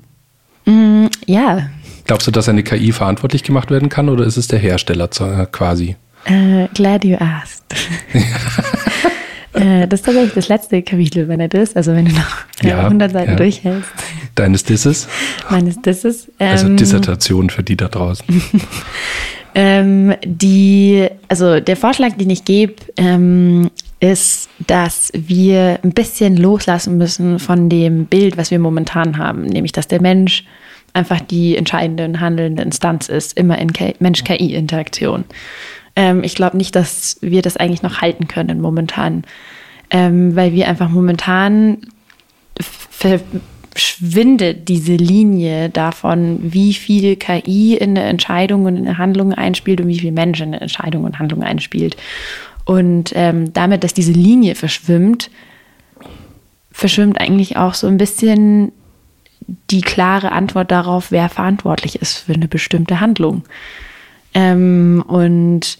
Mm, ja. Glaubst du, dass eine KI verantwortlich gemacht werden kann oder ist es der Hersteller äh, quasi? Uh, glad you asked. [LAUGHS] Äh, das ist tatsächlich das letzte Kapitel, wenn er das, also wenn du noch ja, 100 Seiten ja. durchhältst. Deines Disses? Meines Disses. Also ähm, also Dissertation für die da draußen. [LAUGHS] ähm, die, also der Vorschlag, den ich gebe, ähm, ist, dass wir ein bisschen loslassen müssen von dem Bild, was wir momentan haben, nämlich dass der Mensch einfach die entscheidende und handelnde Instanz ist, immer in Mensch-KI-Interaktion. Ähm, ich glaube nicht, dass wir das eigentlich noch halten können momentan, ähm, weil wir einfach momentan verschwindet diese Linie davon, wie viel KI in eine Entscheidung und in eine Handlung einspielt und wie viel Mensch in eine Entscheidung und Handlung einspielt. Und ähm, damit, dass diese Linie verschwimmt, verschwimmt eigentlich auch so ein bisschen die klare Antwort darauf, wer verantwortlich ist für eine bestimmte Handlung. Ähm, und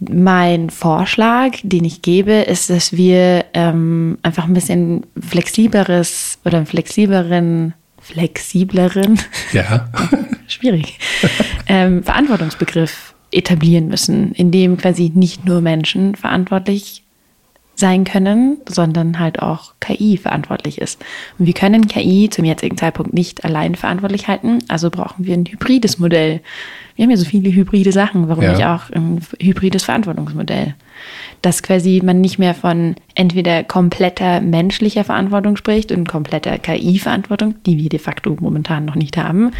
mein Vorschlag, den ich gebe, ist, dass wir ähm, einfach ein bisschen flexibleres oder einen flexibleren, flexibleren, Ja. [LAUGHS] schwierig, ähm, Verantwortungsbegriff etablieren müssen, in dem quasi nicht nur Menschen verantwortlich sein können, sondern halt auch KI verantwortlich ist. Und wir können KI zum jetzigen Zeitpunkt nicht allein verantwortlich halten, also brauchen wir ein hybrides Modell. Wir haben ja so viele hybride Sachen, warum Ja. nicht auch ein hybrides Verantwortungsmodell? Dass quasi man nicht mehr von entweder kompletter menschlicher Verantwortung spricht und kompletter KI-Verantwortung, die wir de facto momentan noch nicht haben,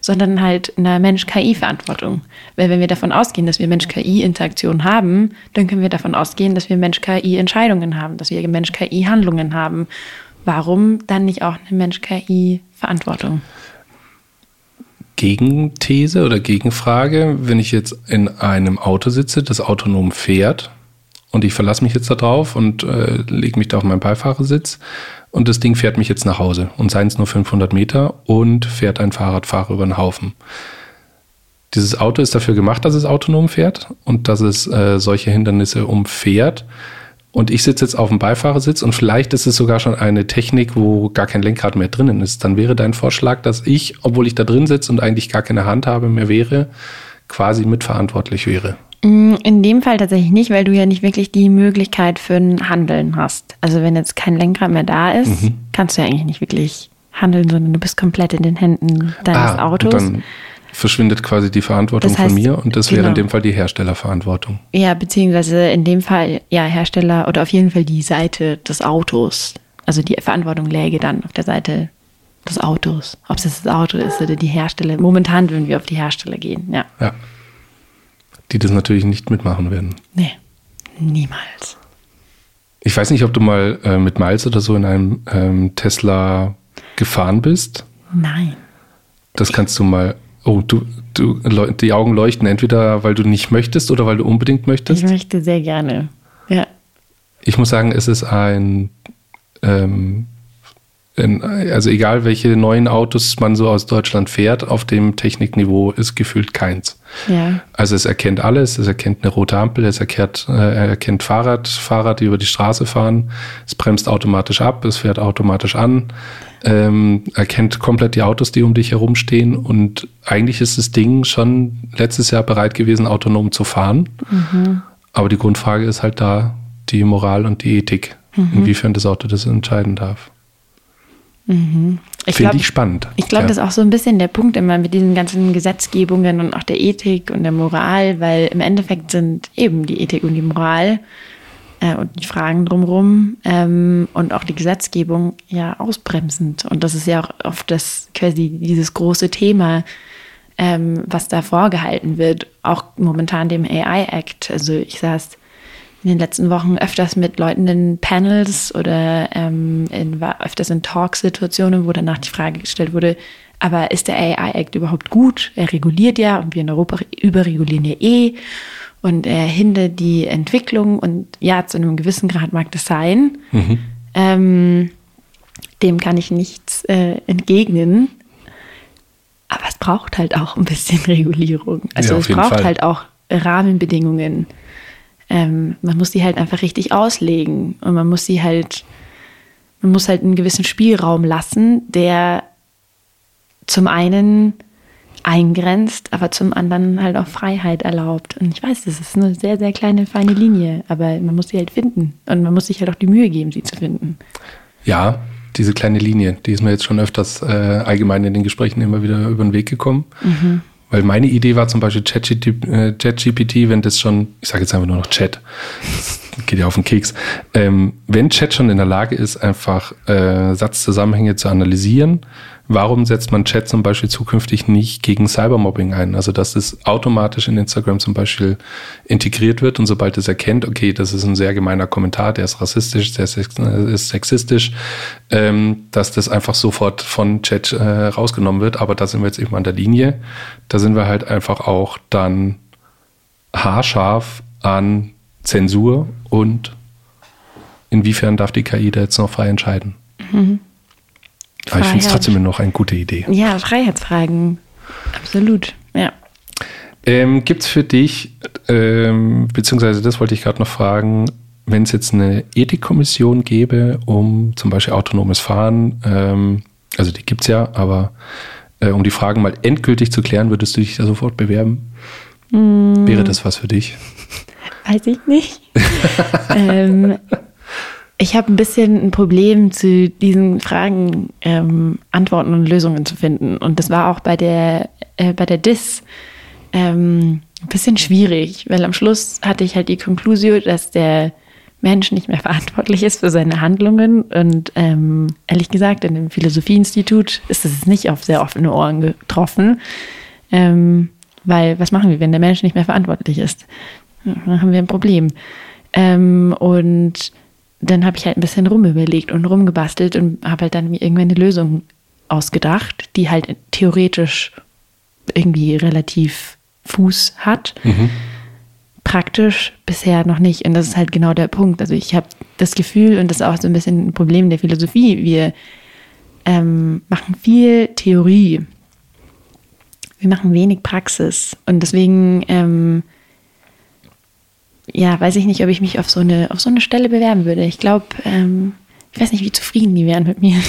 sondern halt einer Mensch-KI-Verantwortung. Weil wenn wir davon ausgehen, dass wir Mensch-KI-Interaktion haben, dann können wir davon ausgehen, dass wir Mensch-KI-Entscheidungen haben, dass wir Mensch-KI-Handlungen haben. Warum dann nicht auch eine Mensch-KI-Verantwortung? Gegenthese oder Gegenfrage, wenn ich jetzt in einem Auto sitze, das autonom fährt und ich verlasse mich jetzt da drauf und äh, lege mich da auf meinen Beifahrersitz und das Ding fährt mich jetzt nach Hause und seien es nur 500 Meter und fährt ein Fahrradfahrer über den Haufen. Dieses Auto ist dafür gemacht, dass es autonom fährt und dass es äh, solche Hindernisse umfährt. Und ich sitze jetzt auf dem Beifahrersitz und vielleicht ist es sogar schon eine Technik, wo gar kein Lenkrad mehr drinnen ist. Dann wäre dein Vorschlag, dass ich, obwohl ich da drin sitze und eigentlich gar keine Handhabe mehr wäre, quasi mitverantwortlich wäre. Mm, In dem Fall tatsächlich nicht, weil du ja nicht wirklich die Möglichkeit für ein Handeln hast. Also wenn jetzt kein Lenkrad mehr da ist, Mhm. kannst du ja eigentlich nicht wirklich handeln, sondern du bist komplett in den Händen deines Autos. Ah, Und dann verschwindet quasi die Verantwortung Das heißt, von mir und das wäre in genau. dem Fall die Herstellerverantwortung. Ja, beziehungsweise in dem Fall ja Hersteller oder auf jeden Fall die Seite des Autos. Also die Verantwortung läge dann auf der Seite des Autos. Ob es das Auto ist oder die Hersteller. Momentan würden wir auf die Hersteller gehen, ja. Ja. Die das natürlich nicht mitmachen werden. Nee, niemals. Ich weiß nicht, ob du mal äh, mit Miles oder so in einem ähm, Tesla gefahren bist. Nein. Das kannst du mal. Oh, du, du, die Augen leuchten entweder, weil du nicht möchtest oder weil du unbedingt Ich möchtest. möchte sehr gerne. Ja. Ich muss sagen, es ist ein, ähm, ein, also egal welche neuen Autos man so aus Deutschland fährt, auf dem Technikniveau ist gefühlt keins. Ja. Also es erkennt alles, es erkennt eine rote Ampel, es erkennt, äh, erkennt Fahrradfahrer, die über die Straße fahren, es bremst automatisch ab, es fährt automatisch an, ähm, erkennt komplett die Autos, die um dich herumstehen und eigentlich ist das Ding schon letztes Jahr bereit gewesen, autonom zu fahren. Aber die Grundfrage ist halt da die Moral und die Ethik, inwiefern das Auto das entscheiden darf. Ich Finde ich spannend. Ich glaube, Ja. das ist auch so ein bisschen der Punkt immer mit diesen ganzen Gesetzgebungen und auch der Ethik und der Moral, weil im Endeffekt sind eben die Ethik und die Moral äh, und die Fragen drumherum ähm, und auch die Gesetzgebung ja ausbremsend. Und das ist ja auch oft das quasi dieses große Thema, ähm, was da vorgehalten wird, auch momentan dem AI-Act. Also ich saß in den letzten Wochen öfters mit Leuten in Panels oder ähm, in, öfters in Talksituationen, wo danach die Frage gestellt wurde, aber ist der AI-Act überhaupt gut? Er reguliert ja und wir in Europa überregulieren ja eh und er hindert die Entwicklung und ja, zu einem gewissen Grad mag das sein. Ähm, dem kann ich nichts äh, entgegnen. Aber es braucht halt auch ein bisschen [LAUGHS] Regulierung. Also Ja, es braucht Fall. halt auch Rahmenbedingungen. Ähm, man muss die halt einfach richtig auslegen und man muss sie halt, man muss halt einen gewissen Spielraum lassen, der zum einen eingrenzt, aber zum anderen halt auch Freiheit erlaubt. Und ich weiß, das ist eine sehr, sehr kleine, feine Linie, aber man muss sie halt finden. Und man muss sich halt auch die Mühe geben, sie zu finden. Ja, diese kleine Linie, die ist mir jetzt schon öfters äh, allgemein in den Gesprächen immer wieder über den Weg gekommen. Weil meine Idee war zum Beispiel ChatGPT, äh, wenn das schon, ich sage jetzt einfach nur noch Chat, geht ja auf den Keks, ähm, wenn Chat schon in der Lage ist, einfach äh, Satzzusammenhänge zu analysieren, warum setzt man Chat zum Beispiel zukünftig nicht gegen Cybermobbing ein? Also dass es automatisch in Instagram zum Beispiel integriert wird und sobald es erkennt, okay, das ist ein sehr gemeiner Kommentar, der ist rassistisch, der ist äh, ist sexistisch, ähm, dass das einfach sofort von Chat äh, rausgenommen wird. Aber da sind wir jetzt eben an der Linie. Da sind wir halt einfach auch dann haarscharf an Zensur und inwiefern darf die KI da jetzt noch frei entscheiden? Mhm. Aber ich finde es trotzdem noch eine gute Idee. Ja, Freiheitsfragen. Absolut, ja. Ähm, Gibt es für dich, ähm, beziehungsweise das wollte ich gerade noch fragen, wenn es jetzt eine Ethikkommission gäbe, um zum Beispiel autonomes Fahren, ähm, also die gibt es ja, aber äh, um die Fragen mal endgültig zu klären, würdest du dich da sofort bewerben? Mm. Wäre das was für dich? Weiß ich nicht. [LAUGHS] ähm, ich habe ein bisschen ein Problem, zu diesen Fragen ähm, Antworten und Lösungen zu finden. Und das war auch bei der, äh, bei der DIS ähm, ein bisschen schwierig, weil am Schluss hatte ich halt die Konklusion, dass der Mensch nicht mehr [LAUGHS] verantwortlich ist für seine Handlungen. Und ähm, ehrlich gesagt, in dem Philosophieinstitut ist es nicht auf sehr offene Ohren getroffen. Ähm, weil was machen wir, wenn der Mensch nicht mehr verantwortlich ist? Dann haben wir ein Problem. Ähm, und dann habe ich halt ein bisschen rumüberlegt und rumgebastelt und habe halt dann mir irgendwann eine Lösung ausgedacht, die halt theoretisch irgendwie relativ Fuß hat. Mhm. Praktisch bisher noch nicht. Und das ist halt genau der Punkt. Also ich habe das Gefühl, und das ist auch so ein bisschen ein Problem der Philosophie, wir ähm, machen viel Theorie. Wir machen wenig Praxis. Und deswegen ähm, ja, weiß ich nicht, ob ich mich auf so eine, auf so eine Stelle bewerben würde. Ich glaube, ähm, ich weiß nicht, wie zufrieden die wären mit mir. [LAUGHS]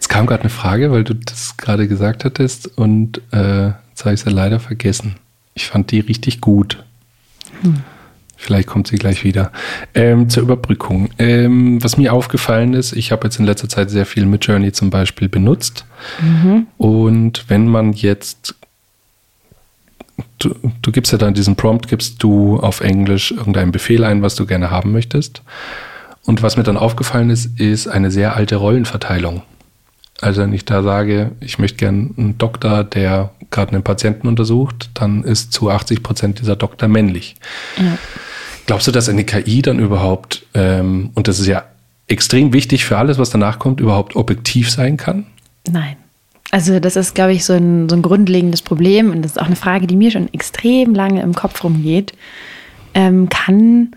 Es kam gerade eine Frage, weil du das gerade gesagt hattest und äh, jetzt habe ich sie leider vergessen. Ich fand die richtig gut. Hm. Vielleicht kommt sie gleich wieder. Ähm, zur Überbrückung. Ähm, was mir aufgefallen ist, ich habe jetzt in letzter Zeit sehr viel mit Journey zum Beispiel benutzt. Mhm. Und wenn man jetzt du, du gibst ja dann diesen Prompt, gibst du auf Englisch irgendeinen Befehl ein, was du gerne haben möchtest. Und was mir dann aufgefallen ist, ist eine sehr alte Rollenverteilung. Also wenn ich da sage, ich möchte gerne einen Doktor, der gerade einen Patienten untersucht, dann ist zu 80 Prozent dieser Doktor männlich. Ja. Glaubst du, dass eine KI dann überhaupt, ähm, und das ist ja extrem wichtig für alles, was danach kommt, überhaupt objektiv sein kann? Nein. Also das ist, glaube ich, so ein, so ein grundlegendes Problem und das ist auch eine Frage, die mir schon extrem lange im Kopf rumgeht. Ähm, kann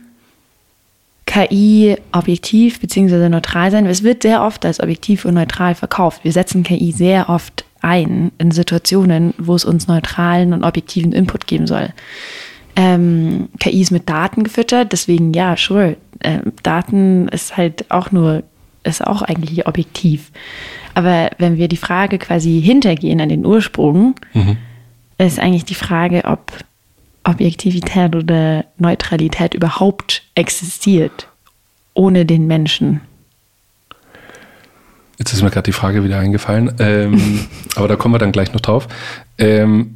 KI objektiv bzw. neutral sein? Es wird sehr oft als objektiv und neutral verkauft. Wir setzen KI sehr oft ein in Situationen, wo es uns neutralen und objektiven Input geben soll. Ähm, KI ist mit Daten gefüttert, deswegen ja, sure. Ähm, Daten ist halt auch nur, ist auch eigentlich objektiv. Aber wenn wir die Frage quasi hintergehen an den Ursprung, mhm. ist eigentlich die Frage, ob Objektivität oder Neutralität überhaupt existiert ohne den Menschen. Jetzt ist mir gerade die Frage wieder eingefallen, ähm, [LAUGHS] aber da kommen wir dann gleich noch drauf. Ähm,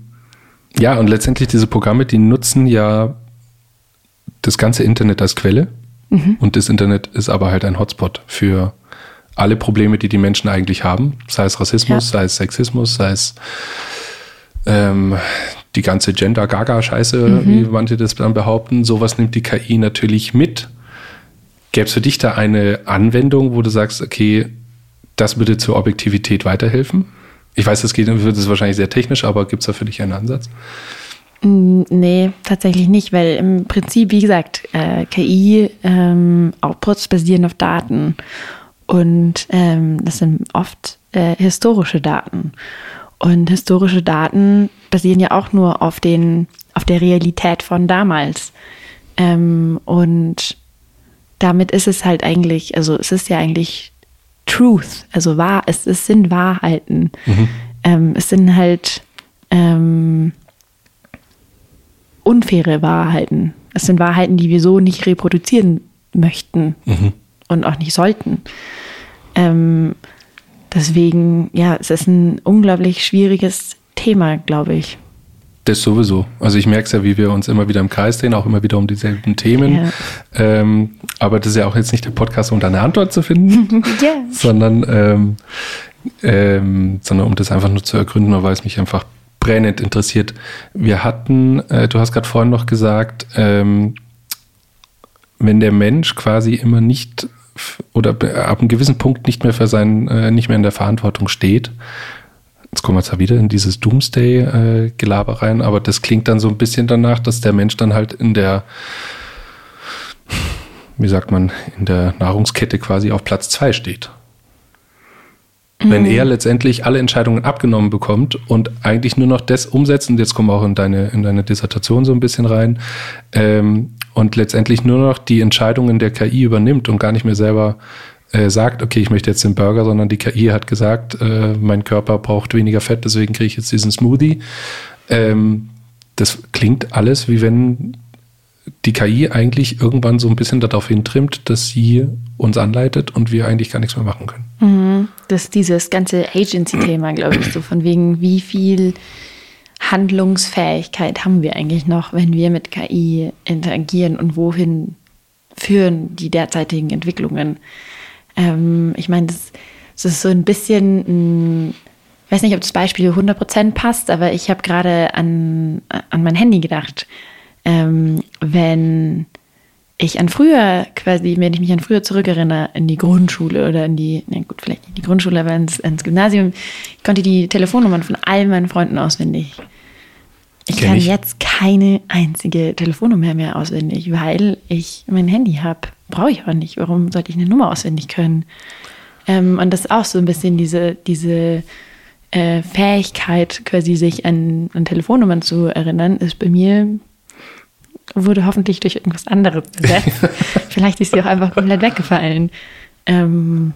ja, und letztendlich diese Programme, die nutzen ja das ganze Internet als Quelle. Mhm. Und das Internet ist aber halt ein Hotspot für alle Probleme, die die Menschen eigentlich haben, sei es Rassismus, ja. sei es Sexismus, sei es ähm, die ganze Gender-Gaga-Scheiße, mhm. wie manche das dann behaupten, sowas nimmt die KI natürlich mit. Gäbe es für dich da eine Anwendung, wo du sagst, okay, das würde zur Objektivität weiterhelfen? Ich weiß, das geht, das ist wahrscheinlich sehr technisch, aber gibt es da für dich einen Ansatz? Mm, nee, tatsächlich nicht, weil im Prinzip, wie gesagt, äh, KI ähm, basieren auf Daten. Und ähm, das sind oft äh, historische Daten. Und historische Daten basieren ja auch nur auf, den, auf der Realität von damals. Ähm, und damit ist es halt eigentlich, also es ist ja eigentlich Truth, also wahr, es, es sind Wahrheiten. Mhm. Ähm, es sind halt ähm, unfaire Wahrheiten. Es sind Wahrheiten, die wir so nicht reproduzieren möchten. Mhm und auch nicht sollten. Ähm, deswegen, ja, es ist ein unglaublich schwieriges Thema, glaube ich. Das sowieso. Also ich merke es ja, wie wir uns immer wieder im Kreis drehen, auch immer wieder um dieselben Themen. Ja. Ähm, aber das ist ja auch jetzt nicht der Podcast, um da eine Antwort zu finden, [LAUGHS] yeah. sondern, ähm, ähm, sondern um das einfach nur zu ergründen, weil es mich einfach brennend interessiert. Wir hatten, äh, du hast gerade vorhin noch gesagt, ähm, wenn der Mensch quasi immer nicht oder ab einem gewissen Punkt nicht mehr für sein, äh, nicht mehr in der Verantwortung steht. Jetzt kommen wir zwar wieder in dieses Doomsday-Gelaber äh, rein, aber das klingt dann so ein bisschen danach, dass der Mensch dann halt in der wie sagt man, in der Nahrungskette quasi auf Platz zwei steht. Wenn er letztendlich alle Entscheidungen abgenommen bekommt und eigentlich nur noch das umsetzt, und jetzt kommen wir auch in deine, in deine Dissertation so ein bisschen rein, ähm, und letztendlich nur noch die Entscheidungen der KI übernimmt und gar nicht mehr selber äh, sagt, okay, ich möchte jetzt den Burger, sondern die KI hat gesagt, äh, mein Körper braucht weniger Fett, deswegen kriege ich jetzt diesen Smoothie. Ähm, das klingt alles, wie wenn die KI eigentlich irgendwann so ein bisschen darauf hintrimmt, dass sie uns anleitet und wir eigentlich gar nichts mehr machen können. Mhm. Das ist dieses ganze Agency-Thema, glaube ich, so von wegen, wie viel Handlungsfähigkeit haben wir eigentlich noch, wenn wir mit KI interagieren und wohin führen die derzeitigen Entwicklungen. Ähm, ich meine, das, das, ist so ein bisschen, ich weiß nicht, ob das Beispiel 100% passt, aber ich habe gerade an, an mein Handy gedacht. Ähm, wenn ich an früher quasi, wenn ich mich an früher zurückerinnere, in die Grundschule oder in die, na gut, vielleicht nicht die Grundschule, aber ins, ins Gymnasium, ich konnte die Telefonnummern von all meinen Freunden auswendig. Ich Kenn kann ich. jetzt keine einzige Telefonnummer mehr auswendig, weil ich mein Handy habe. Brauche ich auch nicht. Warum sollte ich eine Nummer auswendig können? Ähm, und das ist auch so ein bisschen diese, diese äh, Fähigkeit, quasi sich an, an Telefonnummern zu erinnern, ist bei mir wurde hoffentlich durch irgendwas anderes ersetzt. [LAUGHS] Vielleicht ist sie auch einfach komplett weggefallen. Ähm,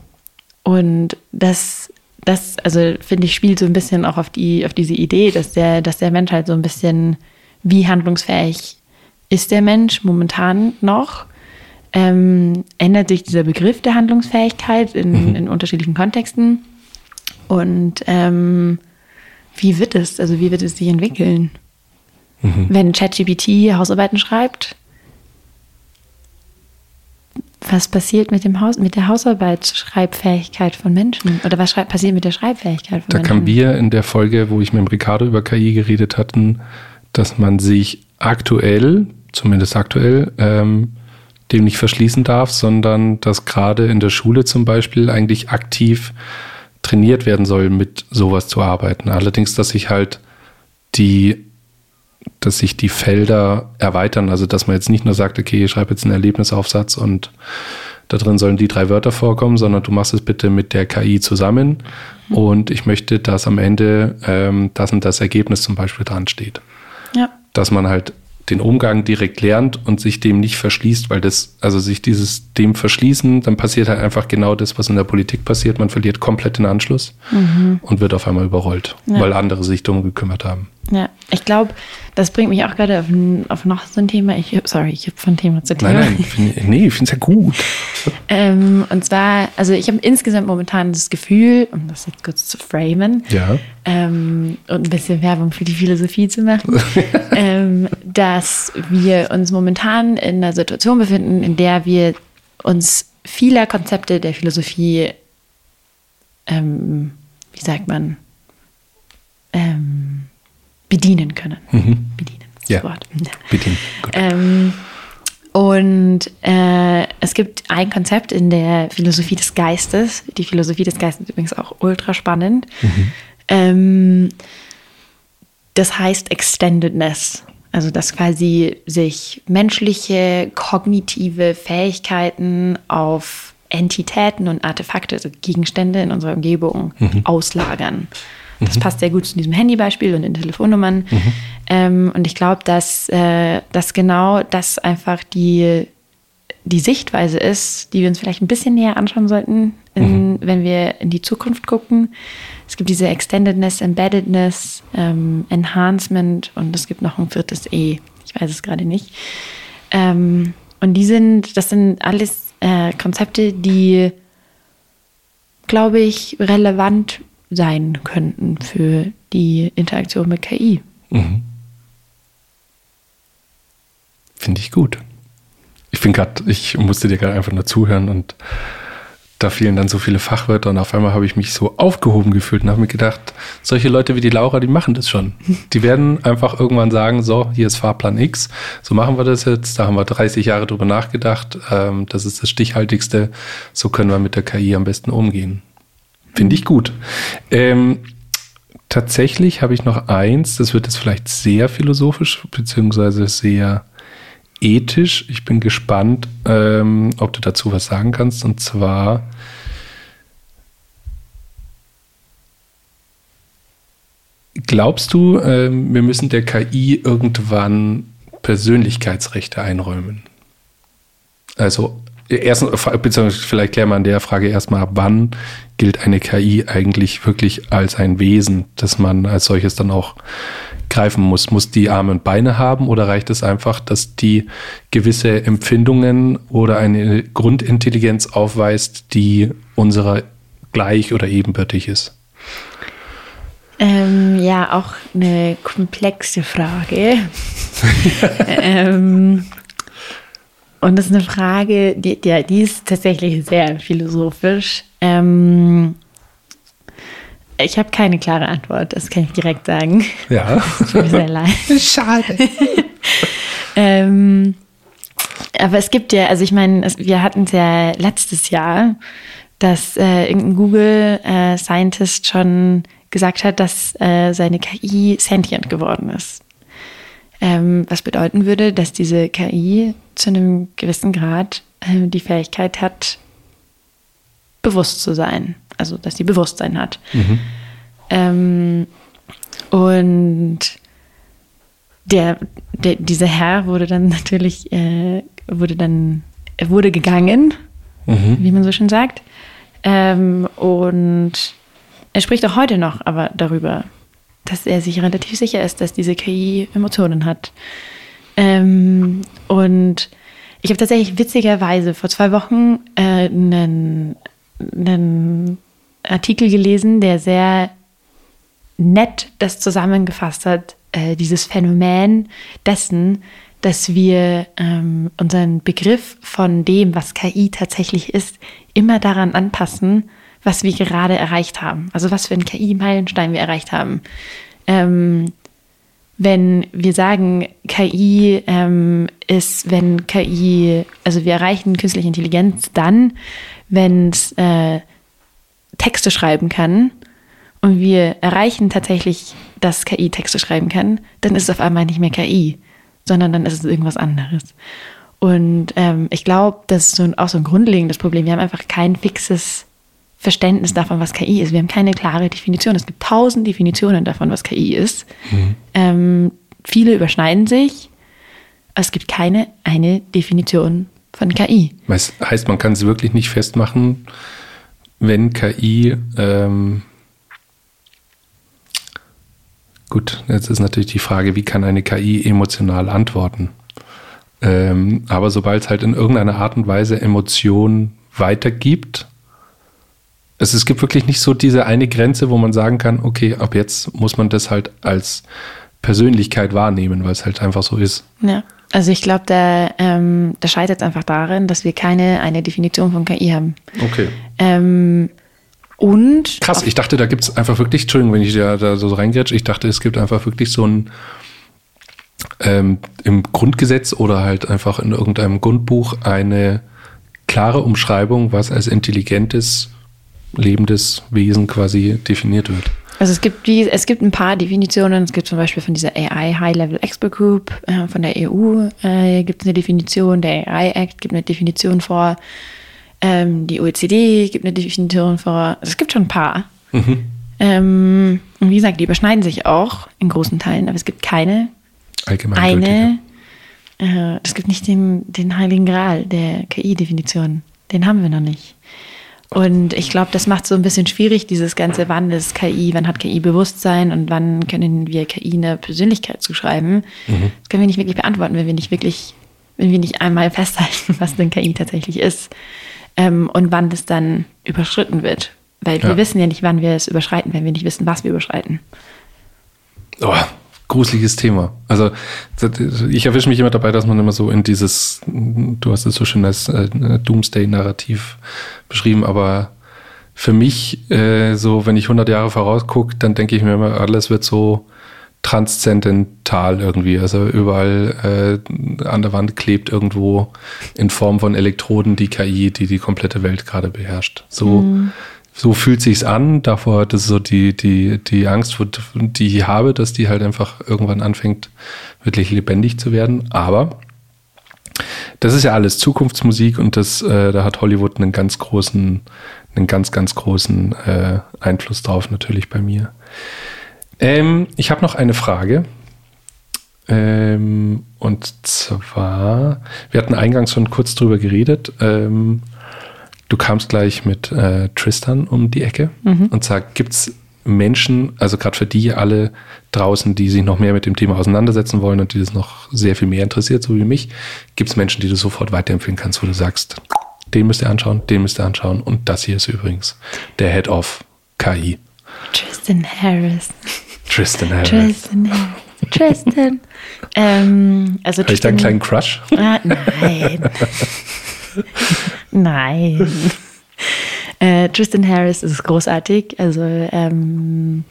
und das, das, also finde ich, spielt so ein bisschen auch auf die, auf diese Idee, dass der, dass der Mensch halt so ein bisschen, wie handlungsfähig ist der Mensch momentan noch? Ähm, ändert sich dieser Begriff der Handlungsfähigkeit in, Mhm. in unterschiedlichen Kontexten? Und ähm, wie wird es, also wie wird es sich entwickeln? Wenn ChatGPT Hausarbeiten schreibt, was passiert mit, dem Haus, mit der Hausarbeitsschreibfähigkeit von Menschen? Oder was passiert mit der Schreibfähigkeit von Da Menschen? kamen wir in der Folge, wo ich mit dem Ricardo über KI geredet hatten, dass man sich aktuell, zumindest aktuell, ähm, dem nicht verschließen darf, sondern dass gerade in der Schule zum Beispiel eigentlich aktiv trainiert werden soll, mit sowas zu arbeiten. Allerdings, dass sich halt die, dass sich die Felder erweitern, also dass man jetzt nicht nur sagt, okay, ich schreibe jetzt einen Erlebnisaufsatz und da drin sollen die drei Wörter vorkommen, sondern du machst es bitte mit der KI zusammen und ich möchte, dass am Ende ähm, das und das Ergebnis zum Beispiel dran steht. Ja. Dass man halt den Umgang direkt lernt und sich dem nicht verschließt, weil das, also sich dieses dem verschließen, dann passiert halt einfach genau das, was in der Politik passiert. Man verliert komplett den Anschluss und wird auf einmal überrollt, Ja. weil andere sich darum gekümmert haben. Ja, ich glaube, das bringt mich auch gerade auf, auf noch so ein Thema. Ich, sorry, ich habe von Thema zu Thema. Nein, nein, find, nee, ich finde es ja gut. [LAUGHS] Ähm, und zwar, also ich habe insgesamt momentan das Gefühl, um das jetzt kurz zu framen, Ja. ähm, und ein bisschen Werbung für die Philosophie zu machen, [LAUGHS] ähm, dass wir uns momentan in einer Situation befinden, in der wir uns vieler Konzepte der Philosophie, ähm, wie sagt man, ähm, bedienen können. Bedienen ist das Ja. Wort. Gut. Ähm, und äh, es gibt ein Konzept in der Philosophie des Geistes. Die Philosophie des Geistes ist übrigens auch ultra spannend. Ähm, das heißt Extendedness. Also dass quasi sich menschliche kognitive Fähigkeiten auf Entitäten und Artefakte, also Gegenstände in unserer Umgebung auslagern. Das passt sehr gut zu diesem Handybeispiel und den Telefonnummern. Ähm, und ich glaube, dass, äh, dass genau das einfach die, die Sichtweise ist, die wir uns vielleicht ein bisschen näher anschauen sollten, in, wenn wir in die Zukunft gucken. Es gibt diese Extendedness, Embeddedness, ähm, Enhancement und es gibt noch ein viertes E. Ich weiß es gerade nicht. Ähm, und die sind, das sind alles äh, Konzepte, die, glaube ich, relevant sein könnten für die Interaktion mit KI. Mhm. Finde ich gut. Ich bin gerade, ich musste dir gerade einfach nur zuhören und da fielen dann so viele Fachwörter und auf einmal habe ich mich so aufgehoben gefühlt und habe mir gedacht, solche Leute wie die Laura, die machen das schon. [LAUGHS] Die werden einfach irgendwann sagen, so, hier ist Fahrplan X, so machen wir das jetzt, da haben wir 30 Jahre drüber nachgedacht, ähm, das ist das Stichhaltigste, so können wir mit der KI am besten umgehen. Finde ich gut. Ähm, tatsächlich habe ich noch eins, das wird jetzt vielleicht sehr philosophisch, beziehungsweise sehr ethisch. Ich bin gespannt, ähm, ob du dazu was sagen kannst. Und zwar glaubst du, ähm, wir müssen der KI irgendwann Persönlichkeitsrechte einräumen? Also erstens, beziehungsweise vielleicht klären wir an der Frage erstmal ab, wann gilt eine KI eigentlich wirklich als ein Wesen, das man als solches dann auch greifen muss. Muss die Arme und Beine haben oder reicht es einfach, dass die gewisse Empfindungen oder eine Grundintelligenz aufweist, die unserer gleich oder ebenbürtig ist? Ähm, ja, auch eine komplexe Frage. [LAUGHS] ähm, und das ist eine Frage, die, die, die ist tatsächlich sehr philosophisch. Ähm, ich habe keine klare Antwort, das kann ich direkt sagen. Ja. [LAUGHS] Tut mir sehr leid. [LAUGHS] Schade. [LAUGHS] ähm, aber es gibt ja, also ich meine, wir hatten es ja letztes Jahr, dass äh, irgendein Google-Scientist äh, schon gesagt hat, dass äh, seine KI sentient geworden ist. Ähm, was bedeuten würde, dass diese KI zu einem gewissen Grad äh, die Fähigkeit hat, bewusst zu sein. Also, dass sie Bewusstsein hat. Mhm. Ähm, und der, der, dieser Herr wurde dann natürlich, äh, wurde dann, er wurde gegangen, mhm. wie man so schön sagt. Ähm, und er spricht auch heute noch aber darüber, dass er sich relativ sicher ist, dass diese KI Emotionen hat. Ähm, und ich habe tatsächlich witzigerweise vor zwei Wochen äh, einen, einen Artikel gelesen, der sehr nett das zusammengefasst hat, äh, dieses Phänomen dessen, dass wir ähm, unseren Begriff von dem, was KI tatsächlich ist, immer daran anpassen, was wir gerade erreicht haben. Also was für einen KI-Meilenstein wir erreicht haben. Ähm, wenn wir sagen, KI ähm, ist, wenn KI, also wir erreichen künstliche Intelligenz dann, wenn es äh, Texte schreiben kann und wir erreichen tatsächlich, dass KI Texte schreiben kann, dann ist es auf einmal nicht mehr KI, sondern dann ist es irgendwas anderes. Und ähm, ich glaube, das ist so, auch so ein grundlegendes Problem. Wir haben einfach kein fixes Verständnis davon, was KI ist. Wir haben keine klare Definition. Es gibt tausend Definitionen davon, was KI ist. Mhm. Ähm, viele überschneiden sich. Es gibt keine eine Definition von KI. Das heißt, man kann es wirklich nicht festmachen, wenn KI ähm gut, jetzt ist natürlich die Frage, wie kann eine KI emotional antworten? Ähm, aber sobald es halt in irgendeiner Art und Weise Emotionen weitergibt, also es gibt wirklich nicht so diese eine Grenze, wo man sagen kann, okay, ab jetzt muss man das halt als Persönlichkeit wahrnehmen, weil es halt einfach so ist. Ja, also ich glaube, da, ähm, da scheitert es einfach darin, dass wir keine eine Definition von KI haben. Okay. Ähm, und Krass, ich dachte, da gibt es einfach wirklich, Entschuldigung, wenn ich da, da so reingrätsche, ich dachte, es gibt einfach wirklich so ein ähm, im Grundgesetz oder halt einfach in irgendeinem Grundbuch eine klare Umschreibung, was als intelligentes lebendes Wesen quasi definiert wird. Also es gibt die, es gibt ein paar Definitionen. Es gibt zum Beispiel von dieser AI High Level Expert Group äh, von der EU äh, gibt es eine Definition. Der AI Act gibt eine Definition vor. Ähm, die OECD gibt eine Definition vor. Also es gibt schon ein paar. Mhm. Ähm, und wie gesagt, die überschneiden sich auch in großen Teilen, aber es gibt keine eine. Äh, es gibt nicht den, den Heiligen Gral der KI-Definition. Den haben wir noch nicht. Und ich glaube, das macht so ein bisschen schwierig, dieses ganze, wann ist KI, wann hat KI Bewusstsein und wann können wir KI eine Persönlichkeit zuschreiben. Mhm. Das können wir nicht wirklich beantworten, wenn wir nicht wirklich, wenn wir nicht einmal festhalten, [LAUGHS] was denn KI tatsächlich ist ähm, und wann das dann überschritten wird. Weil ja. wir wissen ja nicht, wann wir es überschreiten, wenn wir nicht wissen, was wir überschreiten. Oh, gruseliges Thema. Also ich erwische mich immer dabei, dass man immer so in dieses, du hast es so schön als äh, Doomsday-Narrativ beschrieben, aber für mich, äh, so wenn ich 100 Jahre vorausgucke, dann denke ich mir immer, alles wird so transzendental irgendwie. Also überall äh, an der Wand klebt irgendwo in Form von Elektroden die KI, die die komplette Welt gerade beherrscht. So mhm so fühlt sich's an. Davor, das ist so die, die, die Angst, die ich habe, dass die halt einfach irgendwann anfängt, wirklich lebendig zu werden. Aber Das ist ja alles Zukunftsmusik und das, äh, da hat Hollywood einen ganz großen, einen ganz, ganz großen äh, Einfluss drauf, natürlich bei mir. Ähm, ich habe noch eine Frage. Ähm, und zwar, wir hatten eingangs schon kurz drüber geredet. Ähm, du kamst gleich mit äh, Tristan um die Ecke mhm. und sag, gibt es Menschen, also gerade für die alle draußen, die sich noch mehr mit dem Thema auseinandersetzen wollen und die das noch sehr viel mehr interessiert, so wie mich, gibt es Menschen, die du sofort weiterempfehlen kannst, wo du sagst, den müsst ihr anschauen, den müsst ihr anschauen und das hier ist übrigens der Head of KI. Tristan Harris. Tristan Harris. Tristan Harris. Tristan. ähm, also Habe ich da einen kleinen Crush? Ah, nein. Nein. [LAUGHS] Äh, Tristan Harris ist großartig. Also ähm,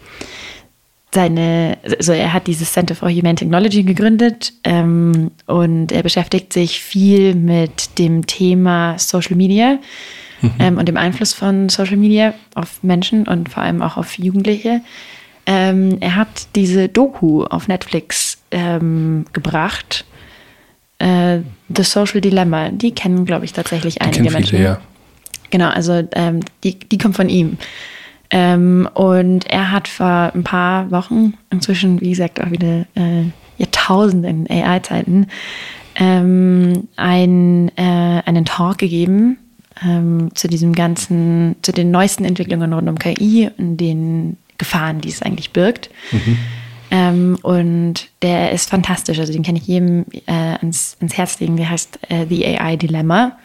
seine, also er hat dieses Center for Human Technology gegründet ähm, und er beschäftigt sich viel mit dem Thema Social Media mhm. ähm, und dem Einfluss von Social Media auf Menschen und vor allem auch auf Jugendliche. Ähm, er hat diese Doku auf Netflix ähm, gebracht, äh, The Social Dilemma. Die kennen, glaube ich, tatsächlich die einige Menschen. Viele, ja. Genau, also ähm, die, die kommt von ihm. Ähm, und er hat vor ein paar Wochen, inzwischen, wie gesagt, auch wieder äh, Jahrtausenden AI-Zeiten, ähm, ein, äh, einen Talk gegeben ähm, zu diesem ganzen, zu den neuesten Entwicklungen rund um KI und den Gefahren, die es eigentlich birgt. Mhm. Ähm, und der ist fantastisch. Also den kann ich jedem äh, ans, ans Herz legen. Der heißt äh, The AI Dilemma.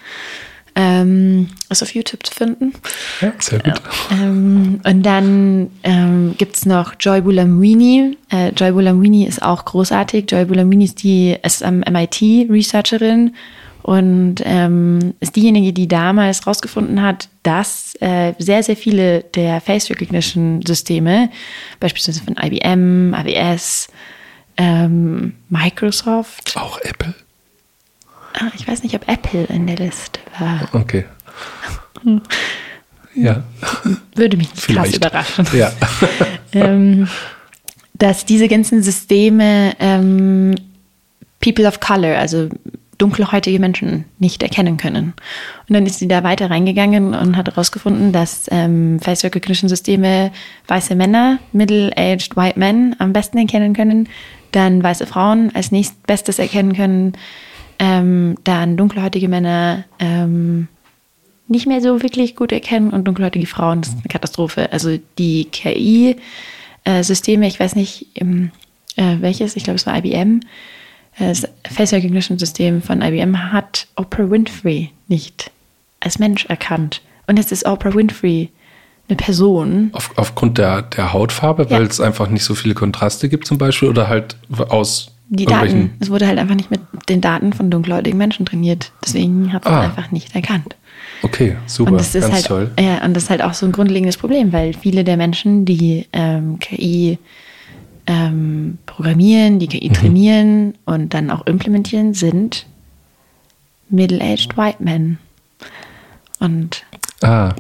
Ähm, ist auf YouTube zu finden. Ja, sehr gut. Ähm, und dann ähm, gibt es noch Joy Bulamwini. Äh, Joy Bulamwini ist auch großartig. Joy Bulamwini ist die ist am MIT Researcherin und ähm, ist diejenige, die damals herausgefunden hat, dass äh, sehr, sehr viele der Face Recognition Systeme, beispielsweise von IBM, AWS, ähm, Microsoft. Auch Apple. Ah, ich weiß nicht, ob Apple in der Liste war. Okay. Ja. Würde mich nicht krass überraschen. Ja. [LAUGHS] ähm, dass diese ganzen Systeme ähm, People of Color, also dunkelhäutige Menschen nicht erkennen können. Und dann ist sie da weiter reingegangen und hat herausgefunden, dass ähm, Face Recognition Systeme weiße Männer, middle-aged white men am besten erkennen können, dann weiße Frauen als nächstbestes erkennen können, ähm, dann dunkelhäutige Männer ähm, nicht mehr so wirklich gut erkennen und dunkelhäutige Frauen, das ist eine Katastrophe. Also die KI-Systeme, äh, ich weiß nicht ähm, äh, welches, ich glaube es war IBM, das Face Recognition System von IBM hat Oprah Winfrey nicht als Mensch erkannt. Und jetzt ist Oprah Winfrey eine Person. Auf, aufgrund der, der Hautfarbe, weil ja. es einfach nicht so viele Kontraste gibt zum Beispiel oder halt aus die Daten. Es wurde halt einfach nicht mit den Daten von dunkelhäutigen Menschen trainiert. Deswegen hat es ah. einfach nicht erkannt. Okay, super. Und das ist Ganz halt, toll. Ja, und das ist halt auch so ein grundlegendes Problem, weil viele der Menschen, die ähm, KI ähm, programmieren, die KI mhm. trainieren und dann auch implementieren, sind middle-aged white men. Und ah,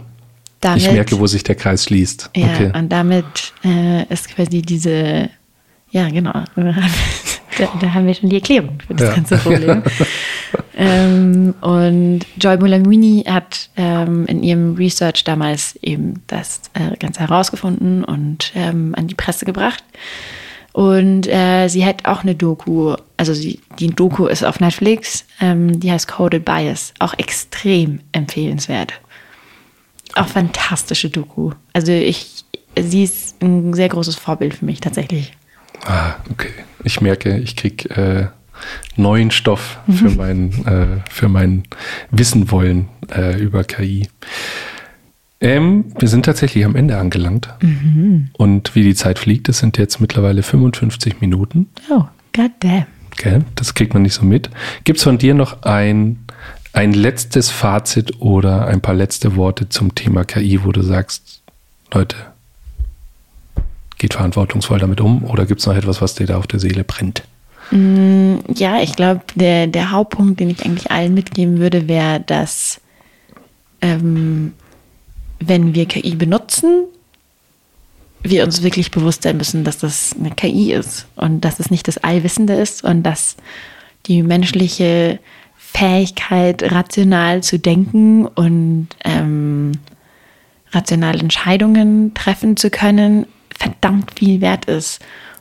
damit, ich merke, wo sich der Kreis schließt. Ja, okay. und damit äh, ist quasi diese, ja, genau. [LAUGHS] Da, da, haben wir schon die Erklärung für das ja. ganze Problem. [LAUGHS] ähm, und Joy Bulamwini hat ähm, in ihrem Research damals eben das äh, Ganze herausgefunden und ähm, an die Presse gebracht. Und äh, sie hat auch eine Doku, also sie, die Doku ist auf Netflix, ähm, die heißt Coded Bias, auch extrem empfehlenswert. Auch fantastische Doku. Also ich, sie ist ein sehr großes Vorbild für mich tatsächlich. Ah, okay. Ich merke, ich kriege äh, neuen Stoff für mein, äh, für mein Wissen wollen äh, über KI. Ähm, wir sind tatsächlich am Ende angelangt. Mhm. Und wie die Zeit fliegt, es sind jetzt mittlerweile 55 Minuten. Oh, goddamn. Okay, das kriegt man nicht so mit. Gibt es von dir noch ein, ein letztes Fazit oder ein paar letzte Worte zum Thema KI, wo du sagst, Leute, geht verantwortungsvoll damit um oder gibt es noch etwas, was dir da auf der Seele brennt? Mm, ja, ich glaube, der, der Hauptpunkt, den ich eigentlich allen mitgeben würde, wäre, dass ähm, wenn wir KI benutzen, wir uns wirklich bewusst sein müssen, dass das eine KI ist und dass es nicht das Allwissende ist und dass die menschliche Fähigkeit, rational zu denken und ähm, rationale Entscheidungen treffen zu können, verdammt viel wert ist.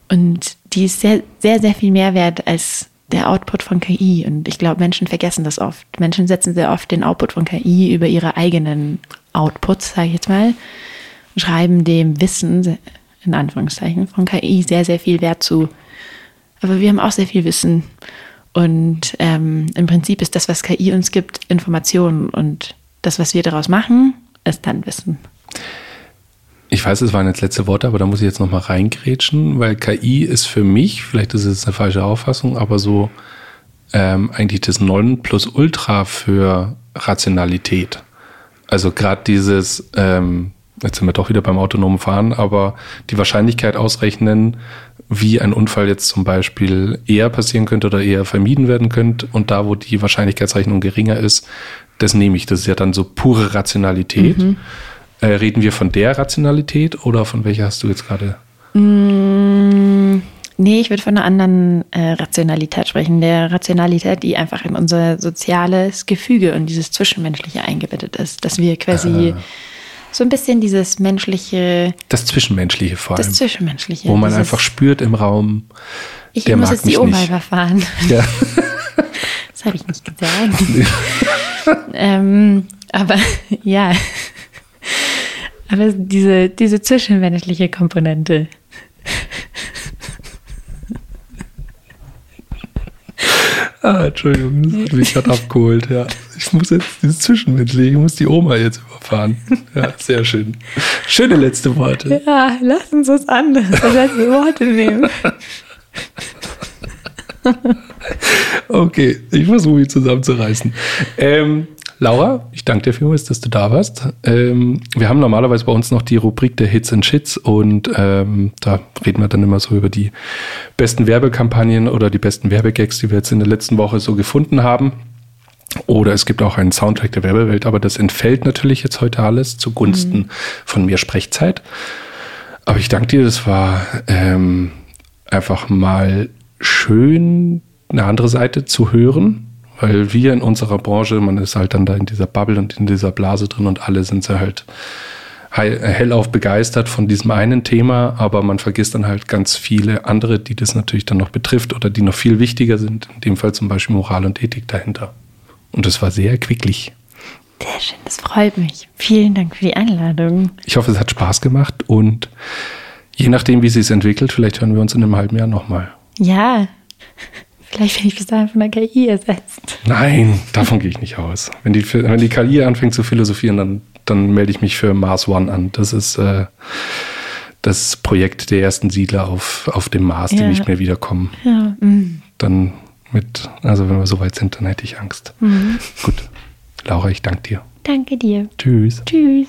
Und die ist sehr, sehr, sehr viel mehr wert als der Output von KI. Und ich glaube, Menschen vergessen das oft. Menschen setzen sehr oft den Output von KI über ihre eigenen Outputs, sage ich jetzt mal, und schreiben dem Wissen, in Anführungszeichen, von KI sehr, sehr viel Wert zu. Aber wir haben auch sehr viel Wissen. Und ähm, im Prinzip ist das, was KI uns gibt, Informationen. Und das, was wir daraus machen, ist dann Wissen. Ich weiß, es waren jetzt letzte Worte, aber da muss ich jetzt nochmal reingrätschen, weil KI ist für mich, vielleicht ist es eine falsche Auffassung, aber so ähm, eigentlich das Nonplusultra für Rationalität. Also gerade dieses, ähm, jetzt sind wir doch wieder beim autonomen Fahren, aber die Wahrscheinlichkeit ausrechnen, wie ein Unfall jetzt zum Beispiel eher passieren könnte oder eher vermieden werden könnte und da, wo die Wahrscheinlichkeitsrechnung geringer ist, das nehme ich. Das ist ja dann so pure Rationalität. Mhm. Äh, reden wir von der Rationalität oder von welcher hast du jetzt gerade? Mm, nee, ich würde von einer anderen äh, Rationalität sprechen. Der Rationalität, die einfach in unser soziales Gefüge und dieses Zwischenmenschliche eingebettet ist. Dass wir quasi ah. so ein bisschen dieses menschliche. Das Zwischenmenschliche vor allem. Das Zwischenmenschliche. Wo man einfach spürt im Raum. Ich der muss mag jetzt die Oma überfahren. [LAUGHS] Ja. das habe ich nicht gesagt. [LAUGHS] ähm, aber [LAUGHS] ja. Aber diese, diese zwischenmenschliche Komponente. Ah, Entschuldigung, das hat mich gerade abgeholt, ja. Ich muss jetzt dieses Zwischenmenschliche, ich muss die Oma jetzt überfahren. Ja, sehr schön. Schöne letzte Worte. Ja, lass uns was anderes als letzte Worte nehmen. Okay, ich versuche mich zusammenzureißen. Ähm, Laura, ich danke dir vielmals, dass du da warst. Ähm, wir haben normalerweise bei uns noch die Rubrik der Hits and Shits und ähm, da reden wir dann immer so über die besten Werbekampagnen oder die besten Werbegags, die wir jetzt in der letzten Woche so gefunden haben. Oder es gibt auch einen Soundtrack der Werbewelt, aber das entfällt natürlich jetzt heute alles zugunsten mhm. von mehr Sprechzeit. Aber ich danke dir, das war ähm, einfach mal schön, eine andere Seite zu hören weil wir in unserer Branche, man ist halt dann da in dieser Bubble und in dieser Blase drin und alle sind so halt hellauf begeistert von diesem einen Thema, aber man vergisst dann halt ganz viele andere, die das natürlich dann noch betrifft oder die noch viel wichtiger sind. In dem Fall zum Beispiel Moral und Ethik dahinter. Und das war sehr erquicklich. Sehr schön, das freut mich. Vielen Dank für die Einladung. Ich hoffe, es hat Spaß gemacht und je nachdem, wie es sich entwickelt, vielleicht hören wir uns in einem halben Jahr nochmal. Ja. Vielleicht werde ich bis dahin von der KI ersetzt. Nein, davon gehe ich nicht aus. Wenn die, wenn die KI anfängt zu philosophieren, dann, dann melde ich mich für Mars One an. Das ist äh, das Projekt der ersten Siedler auf, auf dem Mars, ja. die nicht mehr wiederkommen. Ja. Mhm. Dann mit, also wenn wir so weit sind, dann hätte ich Angst. Mhm. Gut. Laura, ich danke dir. Danke dir. Tschüss. Tschüss.